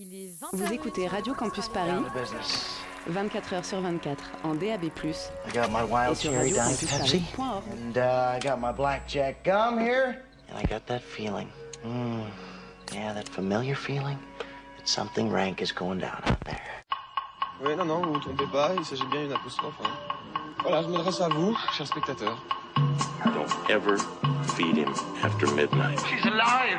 Il est 20 Vous écoutez Radio Campus Paris, Down to business. 24 heures sur 24, en DAB+, I got my et wild sur cherry Pepsi. radiocampusparis.org. And uh, I got my blackjack gum here. And I got that feeling. Mm. Yeah, that familiar feeling that something rank is going down out there. Oui, non, non, vous vous trompez pas, il s'agit bien d'une apostrophe. hein. Voilà, je m'adresse à vous, chers spectateurs. Don't ever feed him after midnight. She's! Alive!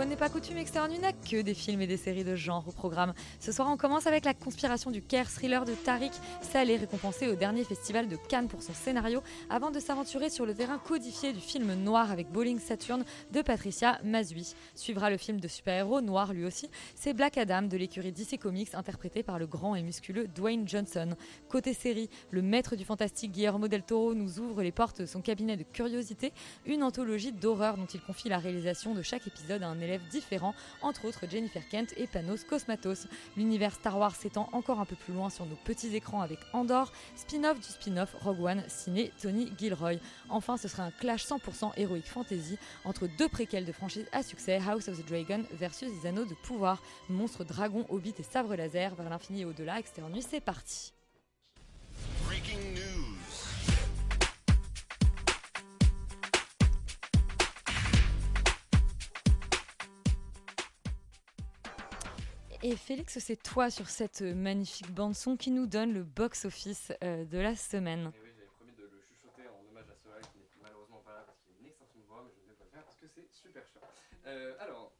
fois n'est pas coutume externe, n'a que des films et des séries de genre au programme. Ce soir, on commence avec La conspiration du Caire, thriller de Tariq Saleh, récompensé au dernier festival de Cannes pour son scénario, avant de s'aventurer sur le terrain codifié du film noir avec Bowling Saturn de Patricia Mazui. Suivra le film de super-héros, noir lui aussi, c'est Black Adam de l'écurie DC Comics, interprété par le grand et musculeux Dwayne Johnson. Côté série, le maître du fantastique Guillermo del Toro nous ouvre les portes de son cabinet de curiosité, une anthologie d'horreur dont il confie la réalisation de chaque épisode à un élève différent, entre autres Jennifer Kent et Panos Cosmatos. L'univers Star Wars s'étend encore un peu plus loin sur nos petits écrans avec Andor, spin-off du spin-off Rogue One, ciné Tony Gilroy. Enfin, ce sera un clash 100% héroïque fantasy entre deux préquels de franchise à succès, House of the Dragon versus les Anneaux de Pouvoir, monstres, dragons, hobbits et sabres laser vers l'infini et au-delà. Externe, c'est parti. Et Félix, c'est toi sur cette magnifique bande-son qui nous donne le box-office euh, de la semaine. Et oui, j'avais promis de le chuchoter en hommage à Soleil qui n'est malheureusement pas là parce qu'il a une extinction de voix, mais je ne vais pas le faire parce que c'est super chiant. Euh, alors,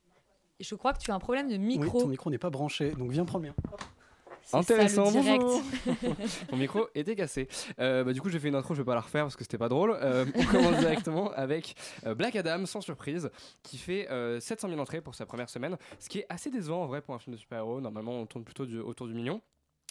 Et je crois que tu as un problème de Oui, micro. ton micro n'est pas branché, donc viens prendre le mien. Ça, Intéressant, bonjour. mon micro était cassé. Euh, bah, du coup, j'ai fait une intro, je vais pas la refaire parce que c'était pas drôle. Euh, on commence directement avec euh, Black Adam, sans surprise, qui fait euh, 700 000 entrées pour sa première semaine, ce qui est assez décevant en vrai pour un film de super-héros. Normalement, on tourne plutôt du- autour du million.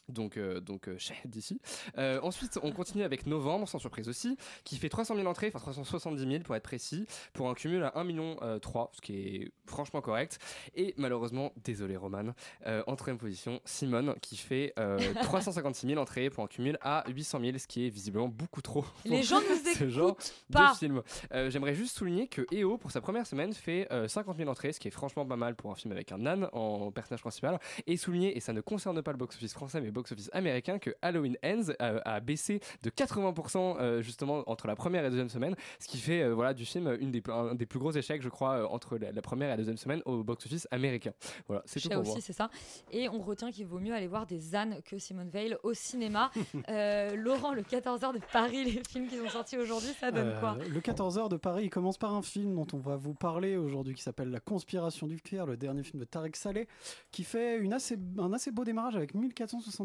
Donc, euh, donc euh, chez d'ici. Euh, ensuite, on continue avec Novembre, sans surprise aussi, qui fait 300 000 entrées, enfin 370 000 pour être précis, pour un cumul à 1 million euh, 3, ce qui est franchement correct. Et malheureusement, désolé Roman, euh, en troisième position, Simone, qui fait euh, 356 000 entrées pour un cumul à 800 000, ce qui est visiblement beaucoup trop. Les gens nous ce genre écoutent de pas. film. Euh, J'aimerais juste souligner que EO, pour sa première semaine, fait euh, 50 000 entrées, ce qui est franchement pas mal pour un film avec un âne en personnage principal. Et souligner, et ça ne concerne pas le box-office français, mais box-office américain, que Halloween Ends euh, a baissé de 80% euh, justement entre la première et la deuxième semaine, ce qui fait euh, voilà, du film une des, un des plus gros échecs, je crois, euh, entre la, la première et la deuxième semaine au box-office américain. Voilà, c'est tout pour aussi, moi. c'est ça. Et on retient qu'il vaut mieux aller voir des ânes que Simone Veil au cinéma. Euh, Laurent, le 14h de Paris, les films qui sont sortis aujourd'hui, ça donne Euh, quoi le 14h de Paris, il commence par un film dont on va vous parler aujourd'hui qui s'appelle La conspiration du Caire, le dernier film de Tarek Saleh, qui fait une assez, un assez beau démarrage avec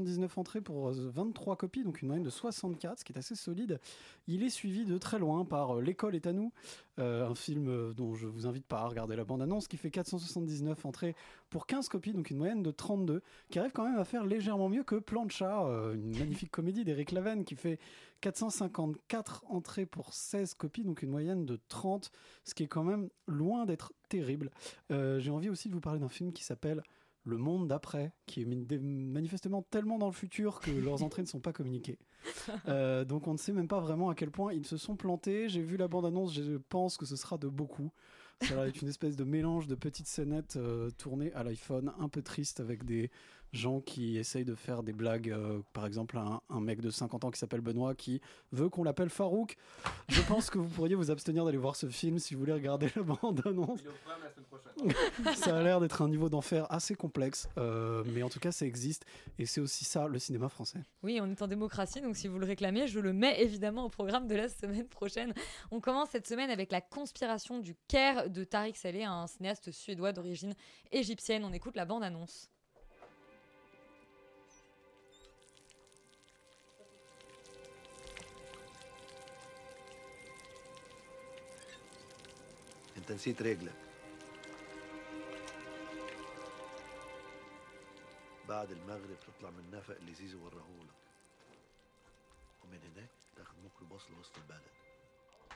1479 entrées pour euh, 23 copies, donc une moyenne de 64, ce qui est assez solide. Il est suivi de très loin par euh, L'école est à nous, euh, un film euh, dont je vous invite pas à regarder la bande-annonce, qui fait 479 entrées pour 15 copies, donc une moyenne de 32, qui arrive quand même à faire légèrement mieux que Plancha, euh, une magnifique comédie d'Éric Laven, qui fait 454 entrées pour 16 copies, donc une moyenne de 30, ce qui est quand même loin d'être terrible. Euh, J'ai envie aussi de vous parler d'un film qui s'appelle Le Monde d'après, qui est manifestement tellement dans le futur que leurs entrées ne sont pas communiquées. Euh, donc on ne sait même pas vraiment à quel point ils se sont plantés. J'ai vu la bande-annonce, je pense que ce sera de beaucoup. Ça va être une espèce de mélange de petites scénettes euh, tournées à l'iPhone, un peu triste avec des gens qui essayent de faire des blagues. euh, par exemple, un, un mec de 50 ans qui s'appelle Benoît qui veut qu'on l'appelle Farouk. Je pense que vous pourriez vous abstenir d'aller voir ce film si vous voulez regarder la bande-annonce. Ça a l'air d'être un niveau d'enfer assez complexe, euh, mais en tout cas, ça existe et c'est aussi ça le cinéma français. Oui, on est en démocratie, donc si vous le réclamez, je le mets évidemment au programme de la semaine prochaine. On commence cette semaine avec La conspiration du Caire de Tariq Saleh, un cinéaste suédois d'origine égyptienne. On écoute la bande-annonce. انت نسيت رجلك. بعد المغرب تطلع من نفق اللي زيزو ورahولك ومن هناك تاخد ميكروباص لوسط البلد.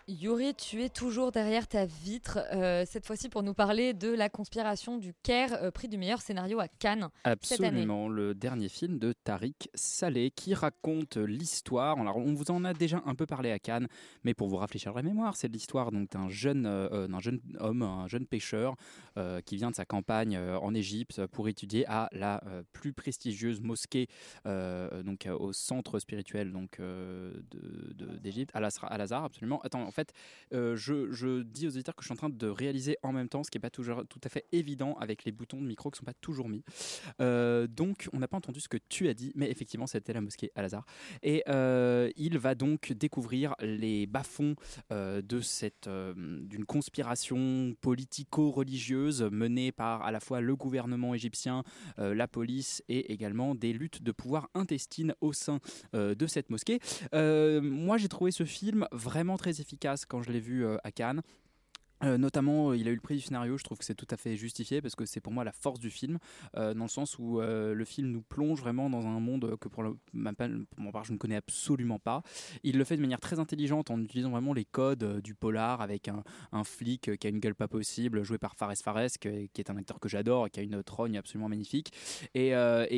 Yuri, tu es toujours derrière ta vitre, euh, cette fois-ci pour nous parler de la conspiration du Caire, euh, prix du meilleur scénario à Cannes cette année. Absolument, le dernier film de Tariq Saleh qui raconte l'histoire. On vous en a déjà un peu parlé à Cannes, mais pour vous rafraîchir la mémoire, c'est l'histoire d'un jeune, euh, jeune homme, un jeune pêcheur qui vient de sa campagne en Égypte pour étudier à la plus prestigieuse mosquée donc au centre spirituel d'Égypte, à Al-Azhar, absolument. Attends, en fait, euh, je, dis aux auditeurs que je suis en train de réaliser en même temps, ce qui n'est pas toujours tout à fait évident avec les boutons de micro qui ne sont pas toujours mis. Euh, donc, on n'a pas entendu ce que tu as dit, mais effectivement, c'était la mosquée Al-Azhar. Et euh, il va donc découvrir les bas-fonds de cette d'une conspiration politico-religieuse menée par à la fois le gouvernement égyptien, la police et également des luttes de pouvoir intestines au sein de cette mosquée. Moi, j'ai trouvé ce film vraiment très efficace quand je l'ai vu euh, à Cannes. Euh, notamment, euh, il a eu le prix du scénario. Je trouve que c'est tout à fait justifié parce que c'est pour moi la force du film, euh, dans le sens où le film nous plonge vraiment dans un monde que pour, le, ma, pour mon part je ne connais absolument pas. Il le fait de manière très intelligente en utilisant vraiment les codes du polar avec un, flic qui a une gueule pas possible, joué par Fares Fares, qui est un acteur que j'adore et qui a une trogne absolument magnifique et,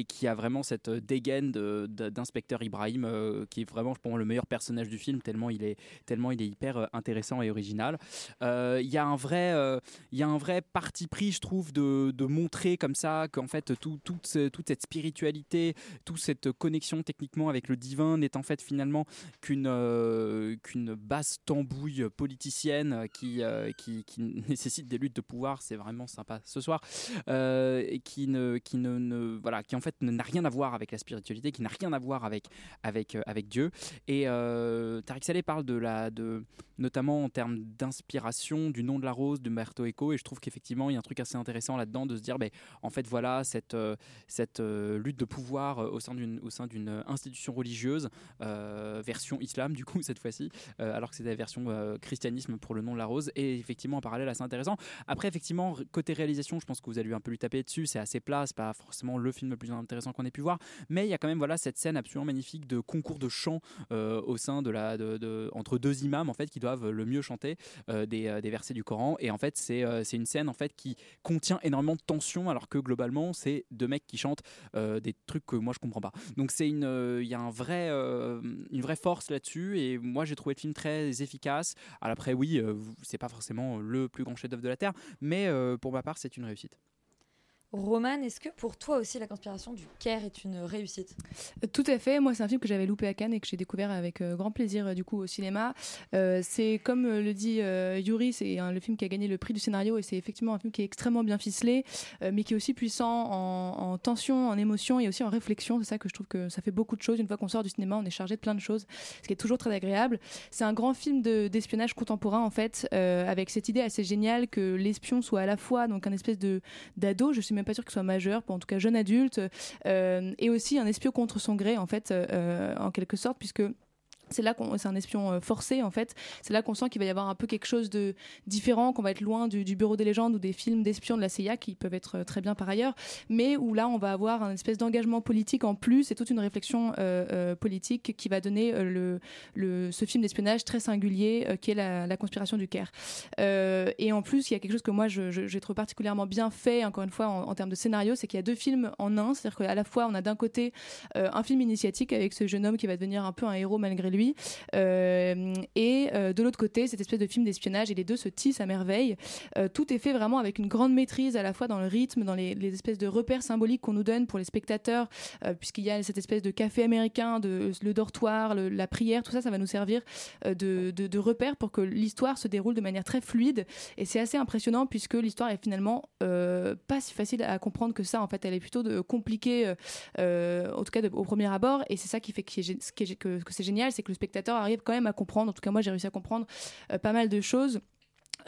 qui a vraiment cette dégaine d'inspecteur Ibrahim qui est vraiment pour moi le meilleur personnage du film tellement il est tellement il est hyper intéressant et original. Y a un vrai euh, il y a un vrai parti pris je trouve de, de montrer comme ça qu'en fait tout, toute, toute cette spiritualité, toute cette connexion techniquement avec le divin n'est en fait finalement qu'une euh, qu'une basse tambouille politicienne qui, euh, qui, nécessite des luttes de pouvoir, c'est vraiment sympa ce soir, euh, qui ne, qui ne, voilà, qui en fait n'a rien à voir avec la spiritualité, qui n'a rien à voir avec, avec, euh, avec Dieu. Et euh, Tariq Saleh parle de la, de, notamment en termes d'inspiration du nom de la rose de Umberto Eco, et je trouve qu'effectivement il y a un truc assez intéressant là-dedans de se dire, ben, en fait voilà cette, euh, cette euh, lutte de pouvoir euh, au sein d'une au sein d'une institution religieuse version islam du coup cette fois-ci alors que c'était la version christianisme pour le nom de la rose et effectivement en parallèle assez intéressant. Après effectivement côté réalisation je pense que vous allez un peu lui taper dessus c'est assez plat c'est pas forcément le film le plus intéressant qu'on ait pu voir mais il y a quand même voilà cette scène absolument magnifique de concours de chant au sein de la de, entre deux imams en fait qui doivent le mieux chanter des, des versets du Coran et en fait c'est euh, c'est une scène en fait qui contient énormément de tension alors que globalement c'est deux mecs qui chantent euh, des trucs que moi je comprends pas. Donc c'est une euh, il y a une vraie force là-dessus et moi j'ai trouvé le film très efficace. Alors après oui c'est pas forcément le plus grand chef-d'œuvre de la terre mais pour ma part c'est une réussite Roman, est-ce que pour toi aussi la conspiration du Caire est une réussite? Tout à fait. Moi, c'est un film que j'avais loupé à Cannes et que j'ai découvert avec euh, grand plaisir euh, du coup au cinéma. Euh, c'est comme le dit Yuri, c'est le film qui a gagné le prix du scénario et c'est effectivement un film qui est extrêmement bien ficelé, mais qui est aussi puissant en, en tension, en émotion et aussi en réflexion. C'est ça que je trouve que ça fait beaucoup de choses. Une fois qu'on sort du cinéma, on est chargé de plein de choses, ce qui est toujours très agréable. C'est un grand film de- d'espionnage contemporain en fait, avec cette idée assez géniale que l'espion soit à la fois donc un espèce de d'ado, je suis même pas sûre qu'il soit majeur, en tout cas jeune adulte, euh, et aussi un espion contre son gré en fait, euh, en quelque sorte, puisque c'est là qu'on c'est un espion euh, forcé en fait. C'est là qu'on sent qu'il va y avoir un peu quelque chose de différent qu'on va être loin du, bureau des légendes ou des films d'espions de la CIA qui peuvent être euh, très bien par ailleurs. Mais où là on va avoir un espèce d'engagement politique en plus et toute une réflexion euh, politique qui va donner le, le ce film d'espionnage très singulier qui est la, conspiration du Caire. Et en plus il y a quelque chose que moi j'ai trouvé particulièrement bien fait encore une fois en, en termes de scénario c'est qu'il y a deux films en un. C'est-à-dire qu'à la fois on a d'un côté un film initiatique avec ce jeune homme qui va devenir un peu un héros malgré lui euh, et euh, de l'autre côté cette espèce de film d'espionnage et les deux se tissent à merveille. Euh, tout est fait vraiment avec une grande maîtrise à la fois dans le rythme dans les, espèces de repères symboliques qu'on nous donne pour les spectateurs puisqu'il y a cette espèce de café américain le dortoir la prière tout ça ça va nous servir de, de, repères pour que l'histoire se déroule de manière très fluide. Et c'est assez impressionnant puisque l'histoire est finalement pas si facile à comprendre que ça. En fait elle est plutôt compliquée en tout cas au premier abord. Et c'est ça qui fait que, que c'est génial c'est que le spectateur arrive quand même à comprendre. En tout cas moi j'ai réussi à comprendre euh, pas mal de choses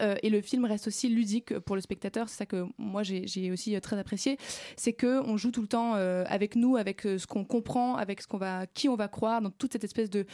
Euh, et le film reste aussi ludique pour le spectateur. C'est ça que moi j'ai aussi euh, très apprécié. C'est que on joue tout le temps euh, avec nous, avec ce qu'on comprend, avec ce qu'on va, qui on va croire, dans toute cette espèce de,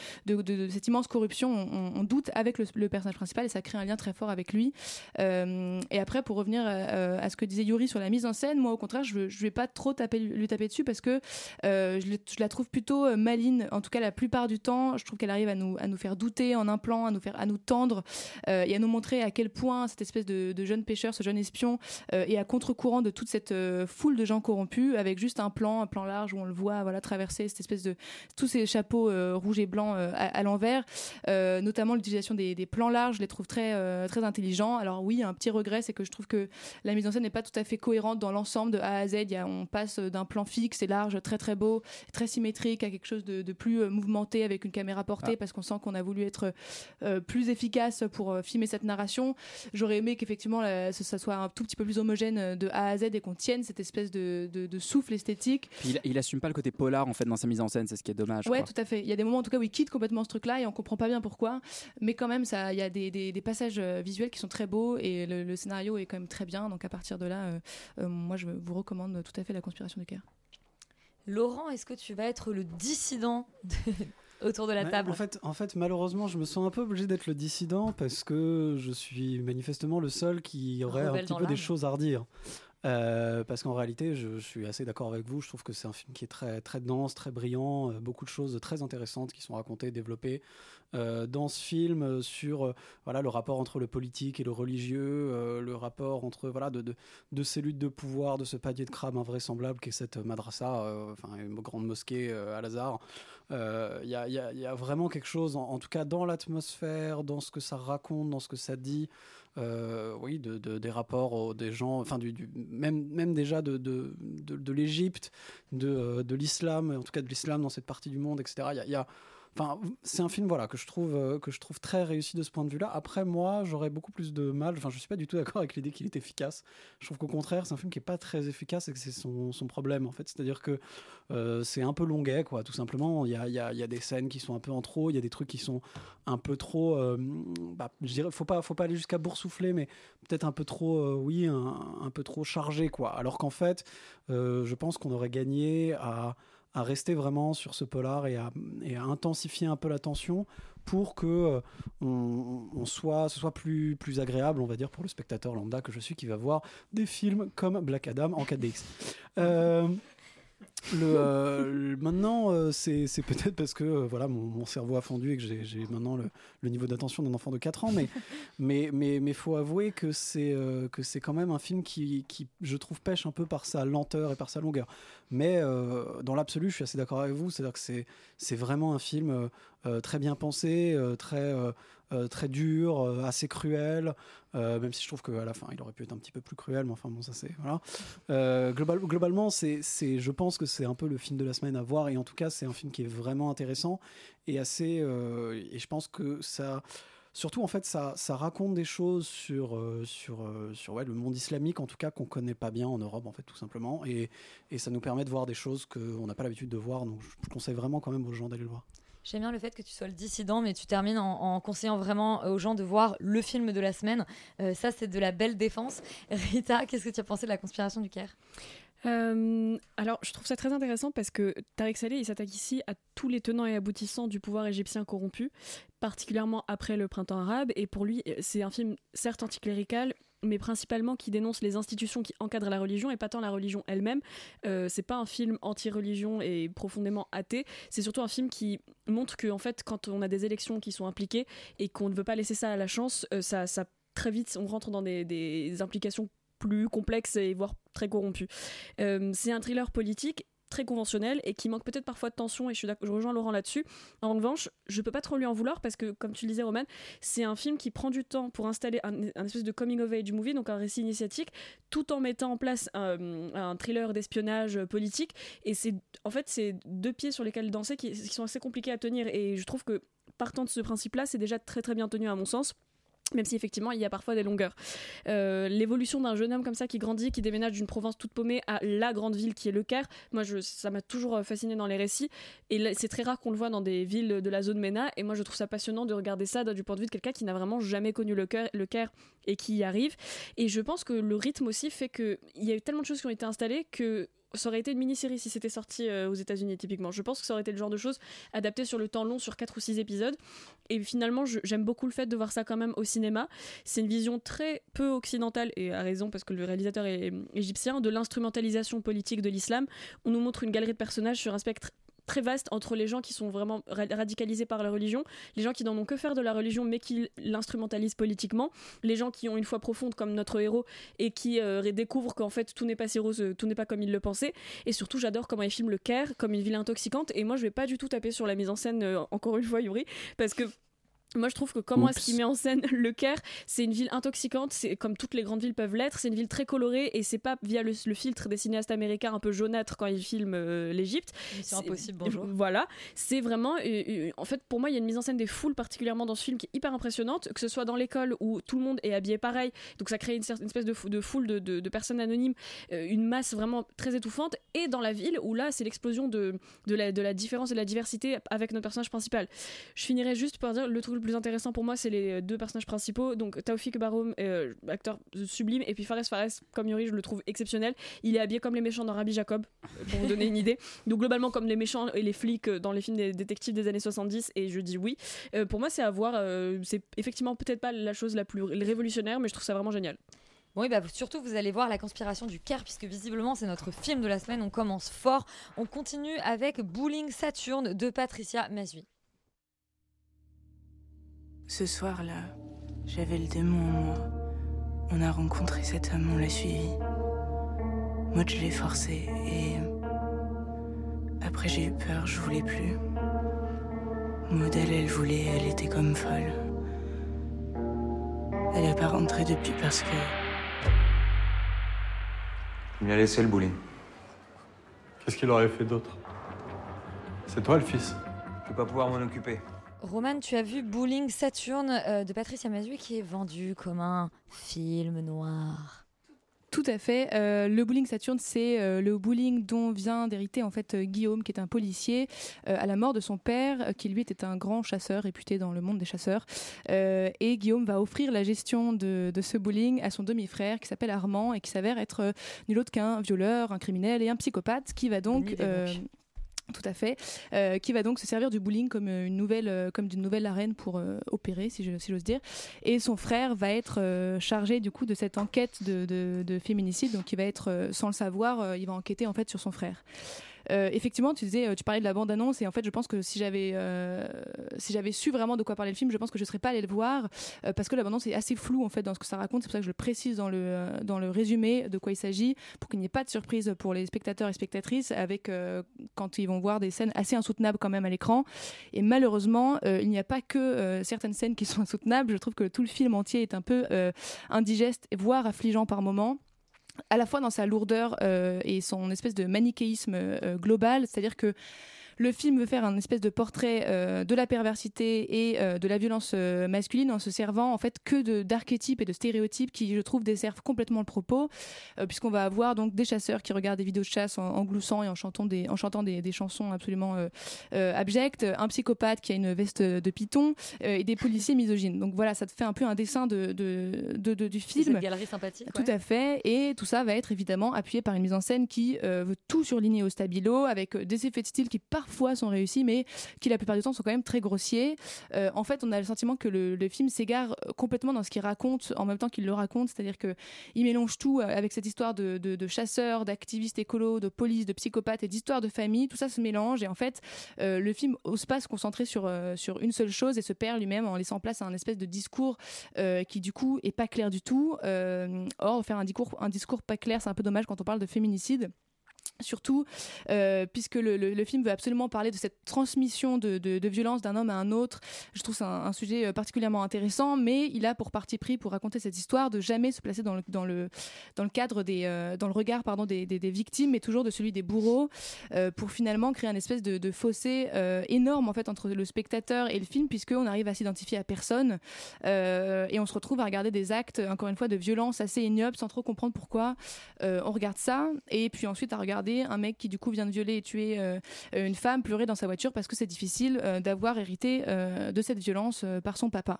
cette immense corruption. On, doute avec le, personnage principal et ça crée un lien très fort avec lui. Et après, pour revenir à ce que disait Yuri sur la mise en scène, moi au contraire, je, je vais pas trop lui taper dessus parce que je, la trouve plutôt maligne. En tout cas, la plupart du temps, je trouve qu'elle arrive à nous, faire douter en un plan, à nous faire, à nous tendre et à nous montrer à quel point cette espèce de, de jeune pêcheur, ce jeune espion, euh, est à contre-courant de toute cette euh, foule de gens corrompus, avec juste un plan, un plan large où on le voit, voilà, traverser cette espèce de tous ces chapeaux euh, rouges et blancs à, à l'envers, notamment l'utilisation des, des plans larges, je les trouve très très intelligents. Alors oui, un petit regret, c'est que je trouve que la mise en scène n'est pas tout à fait cohérente dans l'ensemble de A à Z. Il y a- on passe d'un plan fixe et large, très très beau, très symétrique, à quelque chose de, de plus mouvementé avec une caméra portée, Ah. parce qu'on sent qu'on a voulu être euh, plus efficace pour euh, filmer cette narration. J'aurais aimé qu'effectivement ça soit un tout petit peu plus homogène euh, de A à Z et qu'on tienne cette espèce de, de- de souffle esthétique. Puis il, il assume pas le côté polar en fait dans sa mise en scène, c'est ce qui est dommage. Ouais, quoi. tout à fait. Il y a des moments en tout cas où il quitte complètement ce truc-là et on comprend pas bien pourquoi. Mais quand même, ça, il y a des, des- des passages euh, visuels qui sont très beaux et le, le scénario est quand même très bien. Donc à partir de là, euh, euh, moi je vous recommande tout à fait la conspiration du Caire. Laurent, est-ce que tu vas être le dissident de- autour de la Ouais, table En fait, en fait, malheureusement, je me sens un peu obligé d'être le dissident parce que je suis manifestement le seul qui aurait un petit peu des choses à redire. Euh, parce qu'en réalité, je, suis assez d'accord avec vous. Je trouve que c'est un film qui est très, dense, très brillant, euh, beaucoup de choses très intéressantes qui sont racontées, développées euh, dans ce film sur voilà le rapport entre le politique et le religieux, le rapport entre voilà de, de, de ces luttes de pouvoir, de ce panier de crabes invraisemblable qu'est cette madrasa, enfin une grande mosquée à Lazare. Il y, a, y y a vraiment quelque chose, en tout cas dans l'atmosphère, dans ce que ça raconte, dans ce que ça dit, euh, oui, de, de- des rapports aux- des gens, enfin, même, déjà de, l'Égypte, de, euh, de l'islam, en tout cas de l'islam dans cette partie du monde, etc. Il y a- C'est un film voilà que je trouve euh, que je trouve très réussi de ce point de vue-là. Après moi, j'aurais beaucoup plus de mal. Enfin, je suis pas du tout d'accord avec l'idée qu'il est efficace. Je trouve qu'au contraire, c'est un film qui est pas très efficace et que c'est son, son problème en fait. C'est-à-dire que euh, c'est un peu longuet, quoi, tout simplement. Il y a, y, a, y a des scènes qui sont un peu en trop, il y a des trucs qui sont un peu trop. euh, bah, je dirais, faut pas, faut pas aller jusqu'à boursoufler, mais peut-être un peu trop, oui, un, un peu trop chargé, quoi. Alors qu'en fait, je pense qu'on aurait gagné à à rester vraiment sur ce polar et à, et à intensifier un peu la tension pour que euh, ce soit plus, agréable, on va dire, pour le spectateur lambda que je suis qui va voir des films comme Black Adam en 4DX. Euh, le, euh, le- maintenant, euh, c'est peut-être parce que euh, voilà, mon, mon cerveau a fondu et que j'ai maintenant le, le niveau d'attention d'un enfant de 4 ans, mais mais mais mais faut avouer que c'est que c'est quand même un film qui, qui, je trouve, pêche un peu par sa lenteur et par sa longueur. Mais dans l'absolu, je suis assez d'accord avec vous, c'est-à-dire que c'est c'est vraiment un film très bien pensé, très très dur, euh, assez cruel, euh, même si je trouve qu'à la fin il aurait pu être un petit peu plus cruel, mais enfin bon, ça c'est. Voilà. Euh, global- globalement, c'est, je pense que c'est un peu le film de la semaine à voir, et en tout cas, c'est un film qui est vraiment intéressant et assez. euh, et je pense que ça. Surtout, en fait, ça, ça raconte des choses sur, euh, sur, euh, sur ouais, le monde islamique, en tout cas, qu'on connaît pas bien en Europe, en fait, tout simplement. Et, et ça nous permet de voir des choses qu'on n'a pas l'habitude de voir. Donc, je conseille vraiment quand même aux gens d'aller le voir. J'aime bien le fait que tu sois le dissident, mais tu termines en, conseillant vraiment aux gens de voir le film de la semaine. Euh, ça, c'est de la belle défense. Rita, qu'est-ce que tu as pensé de la conspiration du Caire? Euh, alors, je trouve ça très intéressant parce que Tariq Saleh, il s'attaque ici à tous les tenants et aboutissants du pouvoir égyptien corrompu, particulièrement après le printemps arabe. Et pour lui, c'est un film certes anticlérical, mais principalement qui dénonce les institutions qui encadrent la religion et pas tant la religion elle-même. Euh, c'est pas un film anti-religion et profondément athée. C'est surtout un film qui montre que, en fait, quand on a des élections qui sont impliquées et qu'on ne veut pas laisser ça à la chance, euh, ça, très vite, on rentre dans des, des implications plus complexes et voire très corrompues. Euh, c'est un thriller politique très conventionnel et qui manque peut-être parfois de tension et je, rejoins Laurent là-dessus. En revanche, je peux pas trop lui en vouloir parce que, comme tu le disais, Roman, c'est un film qui prend du temps pour installer un, espèce de coming of age movie, donc un récit initiatique, tout en mettant en place un, un thriller d'espionnage politique. Et c'est en fait c'est deux pieds sur lesquels danser qui, qui sont assez compliqués à tenir. Et je trouve que partant de ce principe-là, c'est déjà très très bien tenu à mon sens. Même si effectivement il y a parfois des longueurs. Euh, L'évolution d'un jeune homme comme ça qui grandit, qui déménage d'une province toute paumée à la grande ville qui est le Caire, moi je, ça m'a toujours euh, fasciné dans les récits. Et c'est très rare qu'on le voit dans des villes de la zone MENA. Et moi je trouve ça passionnant de regarder ça du point de vue de quelqu'un qui n'a vraiment jamais connu le Caire, le Caire et qui y arrive. Et je pense que le rythme aussi fait qu'il y a eu tellement de choses qui ont été installées que ça aurait été une mini-série si c'était sorti euh, aux États-Unis typiquement. Je pense que ça aurait été le genre de choses adaptées sur le temps long, sur 4 ou 6 épisodes. Et finalement, j'aime beaucoup le fait de voir ça quand même au cinéma. C'est une vision très peu occidentale, et à raison parce que le réalisateur est égyptien, de l'instrumentalisation politique de l'islam. On nous montre une galerie de personnages sur un spectre très vaste entre les gens qui sont vraiment ra- radicalisés par la religion, les gens qui n'en ont que faire de la religion mais qui l'instrumentalisent politiquement, les gens qui ont une foi profonde comme notre héros et qui euh, découvrent qu'en fait tout n'est pas si rose, euh, tout n'est pas comme ils le pensaient. Et surtout, j'adore comment il filme le Caire comme une ville intoxicante. Et moi, je vais pas du tout taper sur la mise en scène, euh, encore une fois, Yuri, parce que. Moi, je trouve que comment est-ce qu'il met en scène le Caire C'est une ville intoxicante, c'est comme toutes les grandes villes peuvent l'être. C'est une ville très colorée et c'est pas via le, le filtre des cinéastes américains un peu jaunâtres quand ils filment euh, l'Égypte. C'est- Impossible, bonjour. Voilà, c'est vraiment. euh, euh, en fait, pour moi, il y a une mise en scène des foules particulièrement dans ce film qui est hyper impressionnante, que ce soit dans l'école où tout le monde est habillé pareil, donc ça crée une, certaine espèce de, fou- de foule de, de- de personnes anonymes, euh, une masse vraiment très étouffante, et dans la ville où là, c'est l'explosion de, de, la, de la différence et de la diversité avec notre personnage principal. Je finirai juste par dire le truc le plus intéressant pour moi, c'est les deux personnages principaux, donc Taoufik Baroum, euh, acteur sublime, et puis Fares Fares, comme Yuri, je le trouve exceptionnel. Il est habillé comme les méchants dans Rabbi Jacob, pour vous donner une idée. Donc globalement comme les méchants et les flics dans les films des détectives des années 70, et je dis oui. Euh, pour moi, c'est à voir. euh, c'est effectivement peut-être pas la chose la plus révolutionnaire, mais je trouve ça vraiment génial. Oui, bah, surtout, vous allez voir la conspiration du Caire, puisque visiblement, c'est notre film de la semaine. On commence fort. On continue avec Bowling Saturne de Patricia Mazui. Ce soir-là, j'avais le démon en moi. On a rencontré cet homme, on l'a suivi. Moi, je l'ai forcé et. Après, j'ai eu peur, je voulais plus. Maud, elle, elle voulait, elle était comme folle. Elle est pas rentrée depuis parce que. Il lui a laissé le bowling. Qu'est-ce qu'il aurait fait d'autre? C'est toi le fils. Je vais pas pouvoir m'en occuper. Roman, tu as vu Bowling Saturne euh, de Patricia Mazui qui est vendu comme un film noir. Tout à fait. Euh, le bowling Saturne, c'est euh, le bowling dont vient d'hériter en fait euh, Guillaume, qui est un policier, à la mort de son père, qui lui était un grand chasseur réputé dans le monde des chasseurs. Et Guillaume va offrir la gestion de, de ce bowling à son demi-frère, qui s'appelle Armand et qui s'avère être nul autre qu'un violeur, un criminel et un psychopathe, qui va donc tout à fait, euh, qui va donc se servir du bowling comme euh, une nouvelle, euh, comme d'une nouvelle arène pour euh, opérer, si je- si j'ose dire. Et son frère va être chargé du coup de cette enquête de, de- de féminicide, donc il va être, sans le savoir, il va enquêter en fait sur son frère. Euh, effectivement, tu disais, euh, tu parlais de la bande-annonce et en fait, je pense que si j'avais, euh, si j'avais su vraiment de quoi parlait le film, je pense que je serais pas allée le voir parce que la bande-annonce est assez floue en fait dans ce que ça raconte. C'est pour ça que je le précise dans le dans le résumé de quoi il s'agit pour qu'il n'y ait pas de surprise pour les spectateurs et spectatrices avec quand ils vont voir des scènes assez insoutenables quand même à l'écran. Et malheureusement, il n'y a pas que certaines scènes qui sont insoutenables. Je trouve que tout le film entier est un peu indigeste, voire affligeant par moments à la fois dans sa lourdeur euh, et son espèce de manichéisme euh, global, c'est-à-dire que le film veut faire un espèce de portrait euh, de la perversité et euh, de la violence euh, masculine en se servant en fait que d'archétypes et de stéréotypes qui, je trouve, desservent complètement le propos, puisqu'on va avoir donc des chasseurs qui regardent des vidéos de chasse en, en gloussant et en chantant des, en chantant des, des chansons absolument abjectes, un psychopathe qui a une veste de python et des policiers misogynes. Donc voilà, ça te fait un peu un dessin de, de, de- de- du film. Cette galerie sympathique. Tout à fait. Et tout ça va être évidemment appuyé par une mise en scène qui veut tout surligner au stabilo, avec des effets de style qui parfois sont réussis, mais qui la plupart du temps sont quand même très grossiers. Euh, en fait, on a le sentiment que le, film s'égare euh, complètement dans ce qu'il raconte en même temps qu'il le raconte, c'est-à-dire que il mélange tout euh, avec cette histoire de, chasseurs, d'activistes écolos, de police, de psychopathes et d'histoires de famille. Tout ça se mélange et en fait, le film ose pas se concentrer sur, sur une seule chose et se perd lui-même en laissant place à un espèce de discours qui du coup est pas clair du tout. Or, faire un discours pas clair, c'est un peu dommage quand on parle de féminicide. Surtout, euh, puisque le, film veut absolument parler de cette transmission de, violence d'un homme à un autre, je trouve c'est un, sujet euh, particulièrement intéressant, mais il a pour parti pris, pour raconter cette histoire, de jamais se placer dans le, cadre des, euh, dans le regard pardon, des, victimes, mais toujours de celui des bourreaux, pour finalement créer un espèce de, fossé énorme en fait entre le spectateur et le film, puisqu'on arrive à s'identifier à personne et on se retrouve à regarder des actes, encore une fois, de violence assez ignobles sans trop comprendre pourquoi on regarde ça, et puis ensuite à regarder un mec qui du coup vient de violer et tuer euh, une femme pleurer dans sa voiture parce que c'est difficile euh, d'avoir hérité euh, de cette violence par son papa.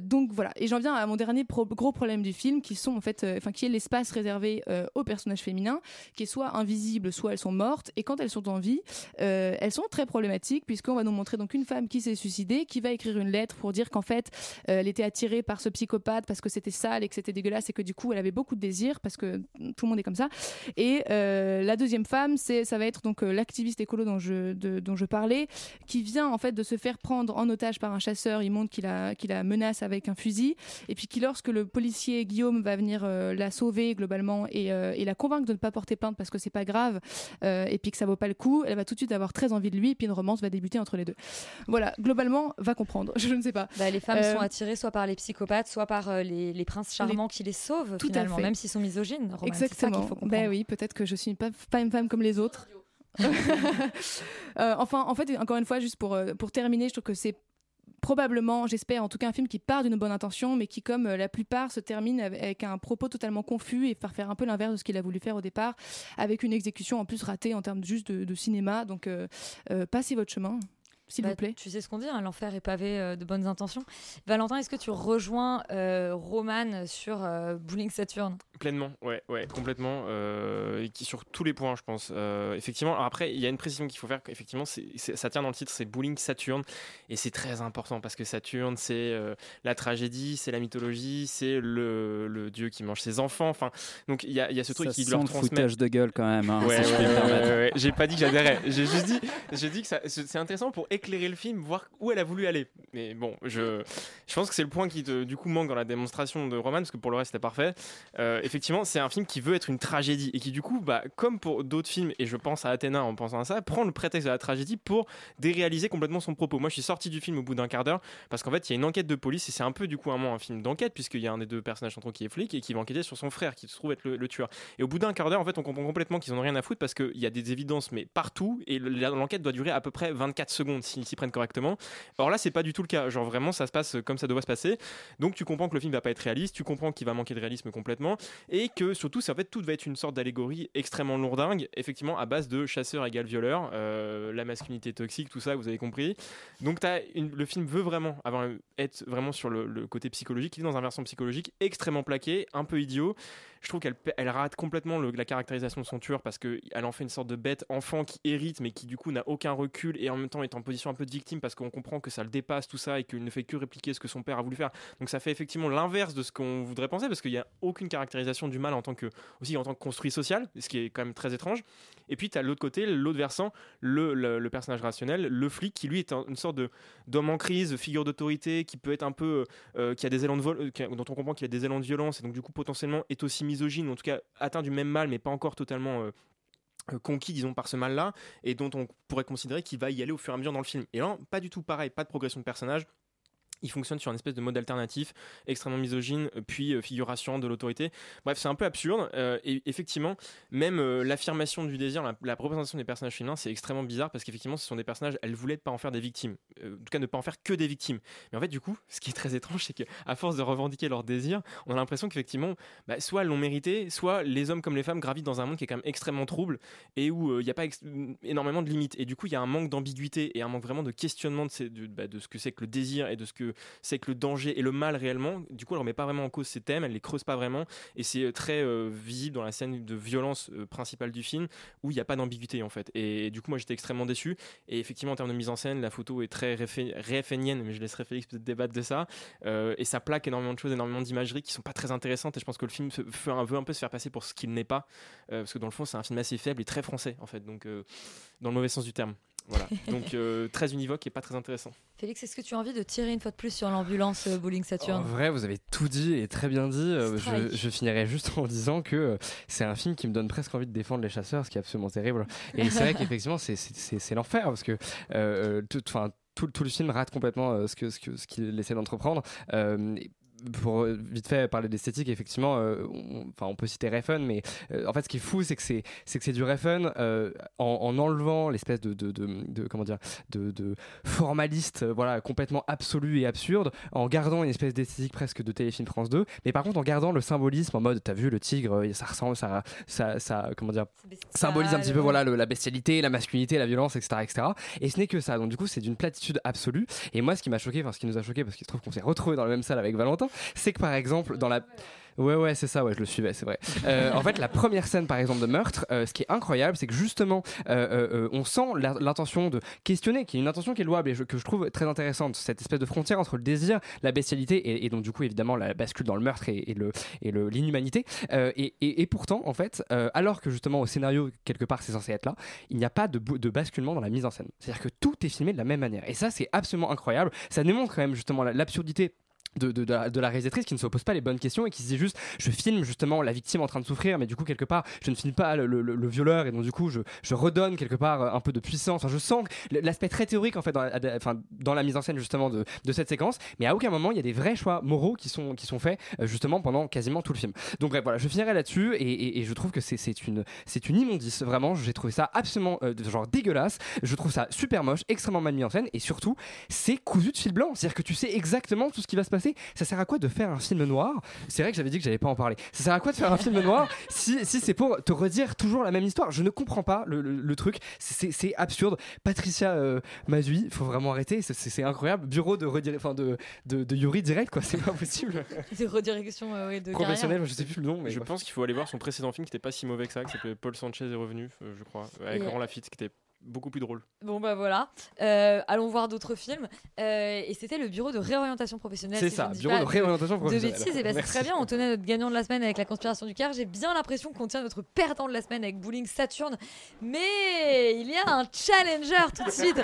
Donc voilà, et j'en viens à mon dernier gros problème du film, qui sont en fait, enfin qui est l'espace réservé aux personnages féminins, qui est soit invisible, soit elles sont mortes, et quand elles sont en vie, elles sont très problématiques puisqu'on va nous montrer donc une femme qui s'est suicidée, qui va écrire une lettre pour dire qu'en fait elle était attirée par ce psychopathe parce que c'était sale et que c'était dégueulasse et que du coup elle avait beaucoup de désirs parce que tout le monde est comme ça. Euh, la deuxième femme, c'est ça va être donc euh, l'activiste écolo dont je de- dont je parlais, qui vient en fait de se faire prendre en otage par un chasseur. Il montre qu'il a qu'il la menace avec un fusil et puis qui lorsque le policier Guillaume va venir euh, la sauver globalement et, et la convaincre de ne pas porter plainte parce que c'est pas grave et puis que ça vaut pas le coup, elle va tout de suite avoir très envie de lui et puis une romance va débuter entre les deux. Voilà, globalement, va comprendre. Je ne sais pas. Bah, les femmes sont attirées soit par les psychopathes, soit par les, les princes charmants qui les sauvent, Tout finalement, même s'ils sont misogynes. Roman, c'est ça Exactement. faut comprendre. Ben oui, peut-être que je suis pas, pas une femme comme les autres. Euh, enfin, en fait, encore une fois, juste pour, euh, pour terminer, je trouve que c'est probablement, j'espère, en tout cas un film qui part d'une bonne intention, mais qui, comme euh, la plupart, se termine avec, avec un propos totalement confus et faire faire un peu l'inverse de ce qu'il a voulu faire au départ, avec une exécution en plus ratée en termes juste de, de cinéma. Donc, euh, euh, passez votre chemin, s'il Bah, vous plaît. Tu sais ce qu'on dit, hein, l'enfer est pavé euh, de bonnes intentions. Valentin, est-ce que tu rejoins euh, Roman sur euh, Bowling Saturn Pleinement, ouais, ouais, complètement. euh, et qui sur tous les points, je pense. Euh, effectivement, alors après, il y a une précision qu'il faut faire. Effectivement, ça tient dans le titre, c'est Bowling Saturne, et c'est très important parce que Saturne, c'est euh, la tragédie, c'est la mythologie, c'est le, le dieu qui mange ses enfants. Enfin, donc il y a, il y a ce truc Ça qui sent leur le transmet. foutage de gueule quand même. hein, Ouais, si je ouais. J'ai pas dit que j'adhérais. J'ai juste dit, j'ai dit que c'est intéressant pour éclairer le film, voir où elle a voulu aller. Mais bon, je, je pense que c'est le point qui te, du coup manque dans la démonstration de Roman, parce que pour le reste c'était parfait. Euh, effectivement, c'est un film qui veut être une tragédie et qui du coup, bah, comme pour d'autres films, et je pense à Athéna en pensant à ça, prend le prétexte de la tragédie pour déréaliser complètement son propos. Moi, je suis sorti du film au bout d'un quart d'heure parce qu'en fait, il y a une enquête de police et c'est un peu du coup un, un film d'enquête puisqu'il y a un des deux personnages centraux qui est flic et qui va enquêter sur son frère qui se trouve être le, tueur. Et au bout d'un quart d'heure, en fait, on comprend complètement qu'ils ont rien à foutre parce qu'il y a des évidences mais partout et l'enquête doit durer à peu près 24 secondes s'ils s'y prennent correctement. Or là, c'est pas du tout le cas. Genre vraiment, ça se passe comme ça doit se passer. Donc tu comprends que le film va pas être réaliste, tu comprends qu'il va manquer de réalisme complètement et que surtout, en fait tout va être une sorte d'allégorie extrêmement lourdingue, effectivement à base de chasseur égale violeur, euh, la masculinité toxique, tout ça, vous avez compris. Donc une- le film veut vraiment avoir, être vraiment sur le, côté psychologique, il est dans un versant psychologique extrêmement plaqué, un peu idiot. Je trouve qu'elle elle rate complètement la caractérisation de son tueur parce qu'elle en fait une sorte de bête enfant qui hérite mais qui du coup n'a aucun recul et en même temps est en position un peu de victime parce qu'on comprend que ça le dépasse tout ça et qu'il ne fait que répliquer ce que son père a voulu faire. Donc ça fait effectivement l'inverse de ce qu'on voudrait penser parce qu'il n'y a aucune caractérisation du mal en tant que aussi en tant que construit social, ce qui est quand même très étrange. Et puis tu as l'autre côté, l'autre versant, le, le- personnage rationnel, le flic qui lui est un- une sorte d'homme en crise, figure d'autorité qui peut être un peu euh, qui a des élans de vol, euh, dont on comprend qu'il a des élans de violence et donc du coup potentiellement est aussi misogyne, en tout cas atteint du même mal mais pas encore totalement euh, conquis disons par ce mal là et dont on pourrait considérer qu'il va y aller au fur et à mesure dans le film. Et là pas du tout pareil pas de progression de personnage il fonctionne sur un espèce de mode alternatif extrêmement misogyne euh, puis euh, figuration de l'autorité. Bref c'est un peu absurde euh, et effectivement même l'affirmation du désir la, représentation des personnages féminins c'est extrêmement bizarre parce qu'effectivement ce sont des personnages elles voulaient pas en faire des victimes. En tout cas ne pas en faire que des victimes. Mais en fait du coup ce qui est très étrange c'est que à force de revendiquer leurs désirs on a l'impression qu'effectivement bah, soit elles l'ont mérité soit les hommes comme les femmes gravitent dans un monde qui est quand même extrêmement trouble et où il n'y a pas ex- énormément de limites. Et du coup il y a un manque d'ambiguïté et un manque vraiment de questionnement de, bah, de ce que c'est que le désir et de ce que c'est que le danger et le mal réellement du coup elle remet pas vraiment en cause ces thèmes elle les creuse pas vraiment. Et c'est euh, très euh, visible dans la scène de violence euh, principale du film où il n'y a pas d'ambiguïté en fait. Et, du coup moi j'étais extrêmement déçu. Et effectivement en termes de mise en scène la photo est très réfé- réfénienne mais je laisserai Félix peut-être débattre de ça. Et ça plaque énormément de choses énormément d'imagerie qui sont pas très intéressantes. Et je pense que le film un, veut un peu se faire passer pour ce qu'il n'est pas. Parce que dans le fond c'est un film assez faible et très français en fait. Donc dans le mauvais sens du terme Voilà, donc euh, très univoque et pas très intéressant. Félix, est-ce que tu as envie de tirer une fois de plus sur l'ambulance euh, Bowling En Saturn vrai, vous avez tout dit et très bien dit. Euh, je, je finirai juste en disant que euh, c'est un film qui me donne presque envie de défendre les chasseurs, ce qui est absolument terrible. Et c'est vrai qu'effectivement, c'est- l'enfer parce que euh, tout, enfin, tout, tout le film rate complètement euh, ce que ce que- ce qu'il essaie d'entreprendre. Pour euh, vite fait parler d'esthétique, effectivement, euh, on, enfin, on peut citer Refn, mais euh, en fait, ce qui est fou, c'est que c'est c'est que c'est du Refn euh, en, en enlevant l'espèce de, de, de, de- comment dire de, de formaliste, voilà, complètement absolu et absurde, en gardant une espèce d'esthétique presque de téléfilm France 2, mais par contre en gardant le symbolisme en mode, t'as vu le tigre, ça ressemble, ça, ça, ça comment dire, symbolise un petit peu voilà le- la bestialité, la masculinité, la violence, etc., etc. Et ce n'est que ça. Donc du coup, c'est d'une platitude absolue. Et moi, ce qui m'a choqué, enfin ce qui nous a choqué, parce qu'il se trouve qu'on s'est retrouvé dans la même salle avec Valentin, c'est que par exemple dans la Ouais, ouais, c'est ça, ouais, je le suivais, c'est vrai. Euh, en fait, la première scène, par exemple, de meurtre, euh, ce qui est incroyable, c'est que justement, euh, on sent l'intention de questionner, qui est une intention qui est louable et que je trouve très intéressante, cette espèce de frontière entre le désir, la bestialité et, donc, du coup, évidemment, la bascule dans le meurtre et, le, et l'inhumanité. Et, et- pourtant, en fait, alors que justement, au scénario, quelque part, c'est censé être là, il n'y a pas de, de basculement dans la mise en scène. C'est-à-dire que tout est filmé de la même manière. Et ça, c'est absolument incroyable. Ça démontre quand même, justement, la- l'absurdité de, la, de réalisatrice qui ne se pose pas les bonnes questions et qui se dit juste je filme justement la victime en train de souffrir mais du coup quelque part je ne filme pas le, le- le violeur et donc du coup je, redonne quelque part euh, un peu de puissance. Enfin, je sens l'aspect très théorique en fait dans la, enfin, dans la mise en scène justement de, cette séquence. Mais à aucun moment il y a des vrais choix moraux qui sont, qui sont faits euh, justement pendant quasiment tout le film. Donc bref voilà je finirai là-dessus et, je trouve que c'est une, une immondice. Vraiment j'ai trouvé ça absolument euh, genre dégueulasse. Je trouve ça super moche extrêmement mal mis en scène et surtout c'est cousu de fil blanc. C'est-à-dire que tu sais exactement tout ce qui va se passer ça sert à quoi de faire un film noir? C'est vrai que j'avais dit que j'allais pas en parler. Ça sert à quoi de faire un film noir si, si c'est pour te redire toujours la même histoire? Je ne comprends pas le, le- le truc. C'est- c'est c'est absurde. Patricia euh, Mazui faut vraiment arrêter. C'est- c'est c'est incroyable. Bureau de redire enfin de, de, de Yuri direct quoi. C'est pas possible. Des redirections euh, ouais, de professionnel carrière. je sais plus le nom mais je pense qu'il faut aller voir son précédent film qui n'était pas si mauvais que ça, qui s'appelait Paul Sanchez est revenu, euh, je crois, avec Laurent Lafitte, qui était beaucoup plus drôle. Bon bah voilà, Euh, allons voir d'autres films. Euh, et c'était le bureau de réorientation professionnelle. C'est si ça, bureau pas de réorientation De professionnelle. bêtises, et bah, c'est très bien. On tenait notre gagnant de la semaine avec la conspiration du Caire. J'ai bien l'impression qu'on tient notre perdant de la semaine avec Bowling Saturn. Mais il y a un challenger tout de suite.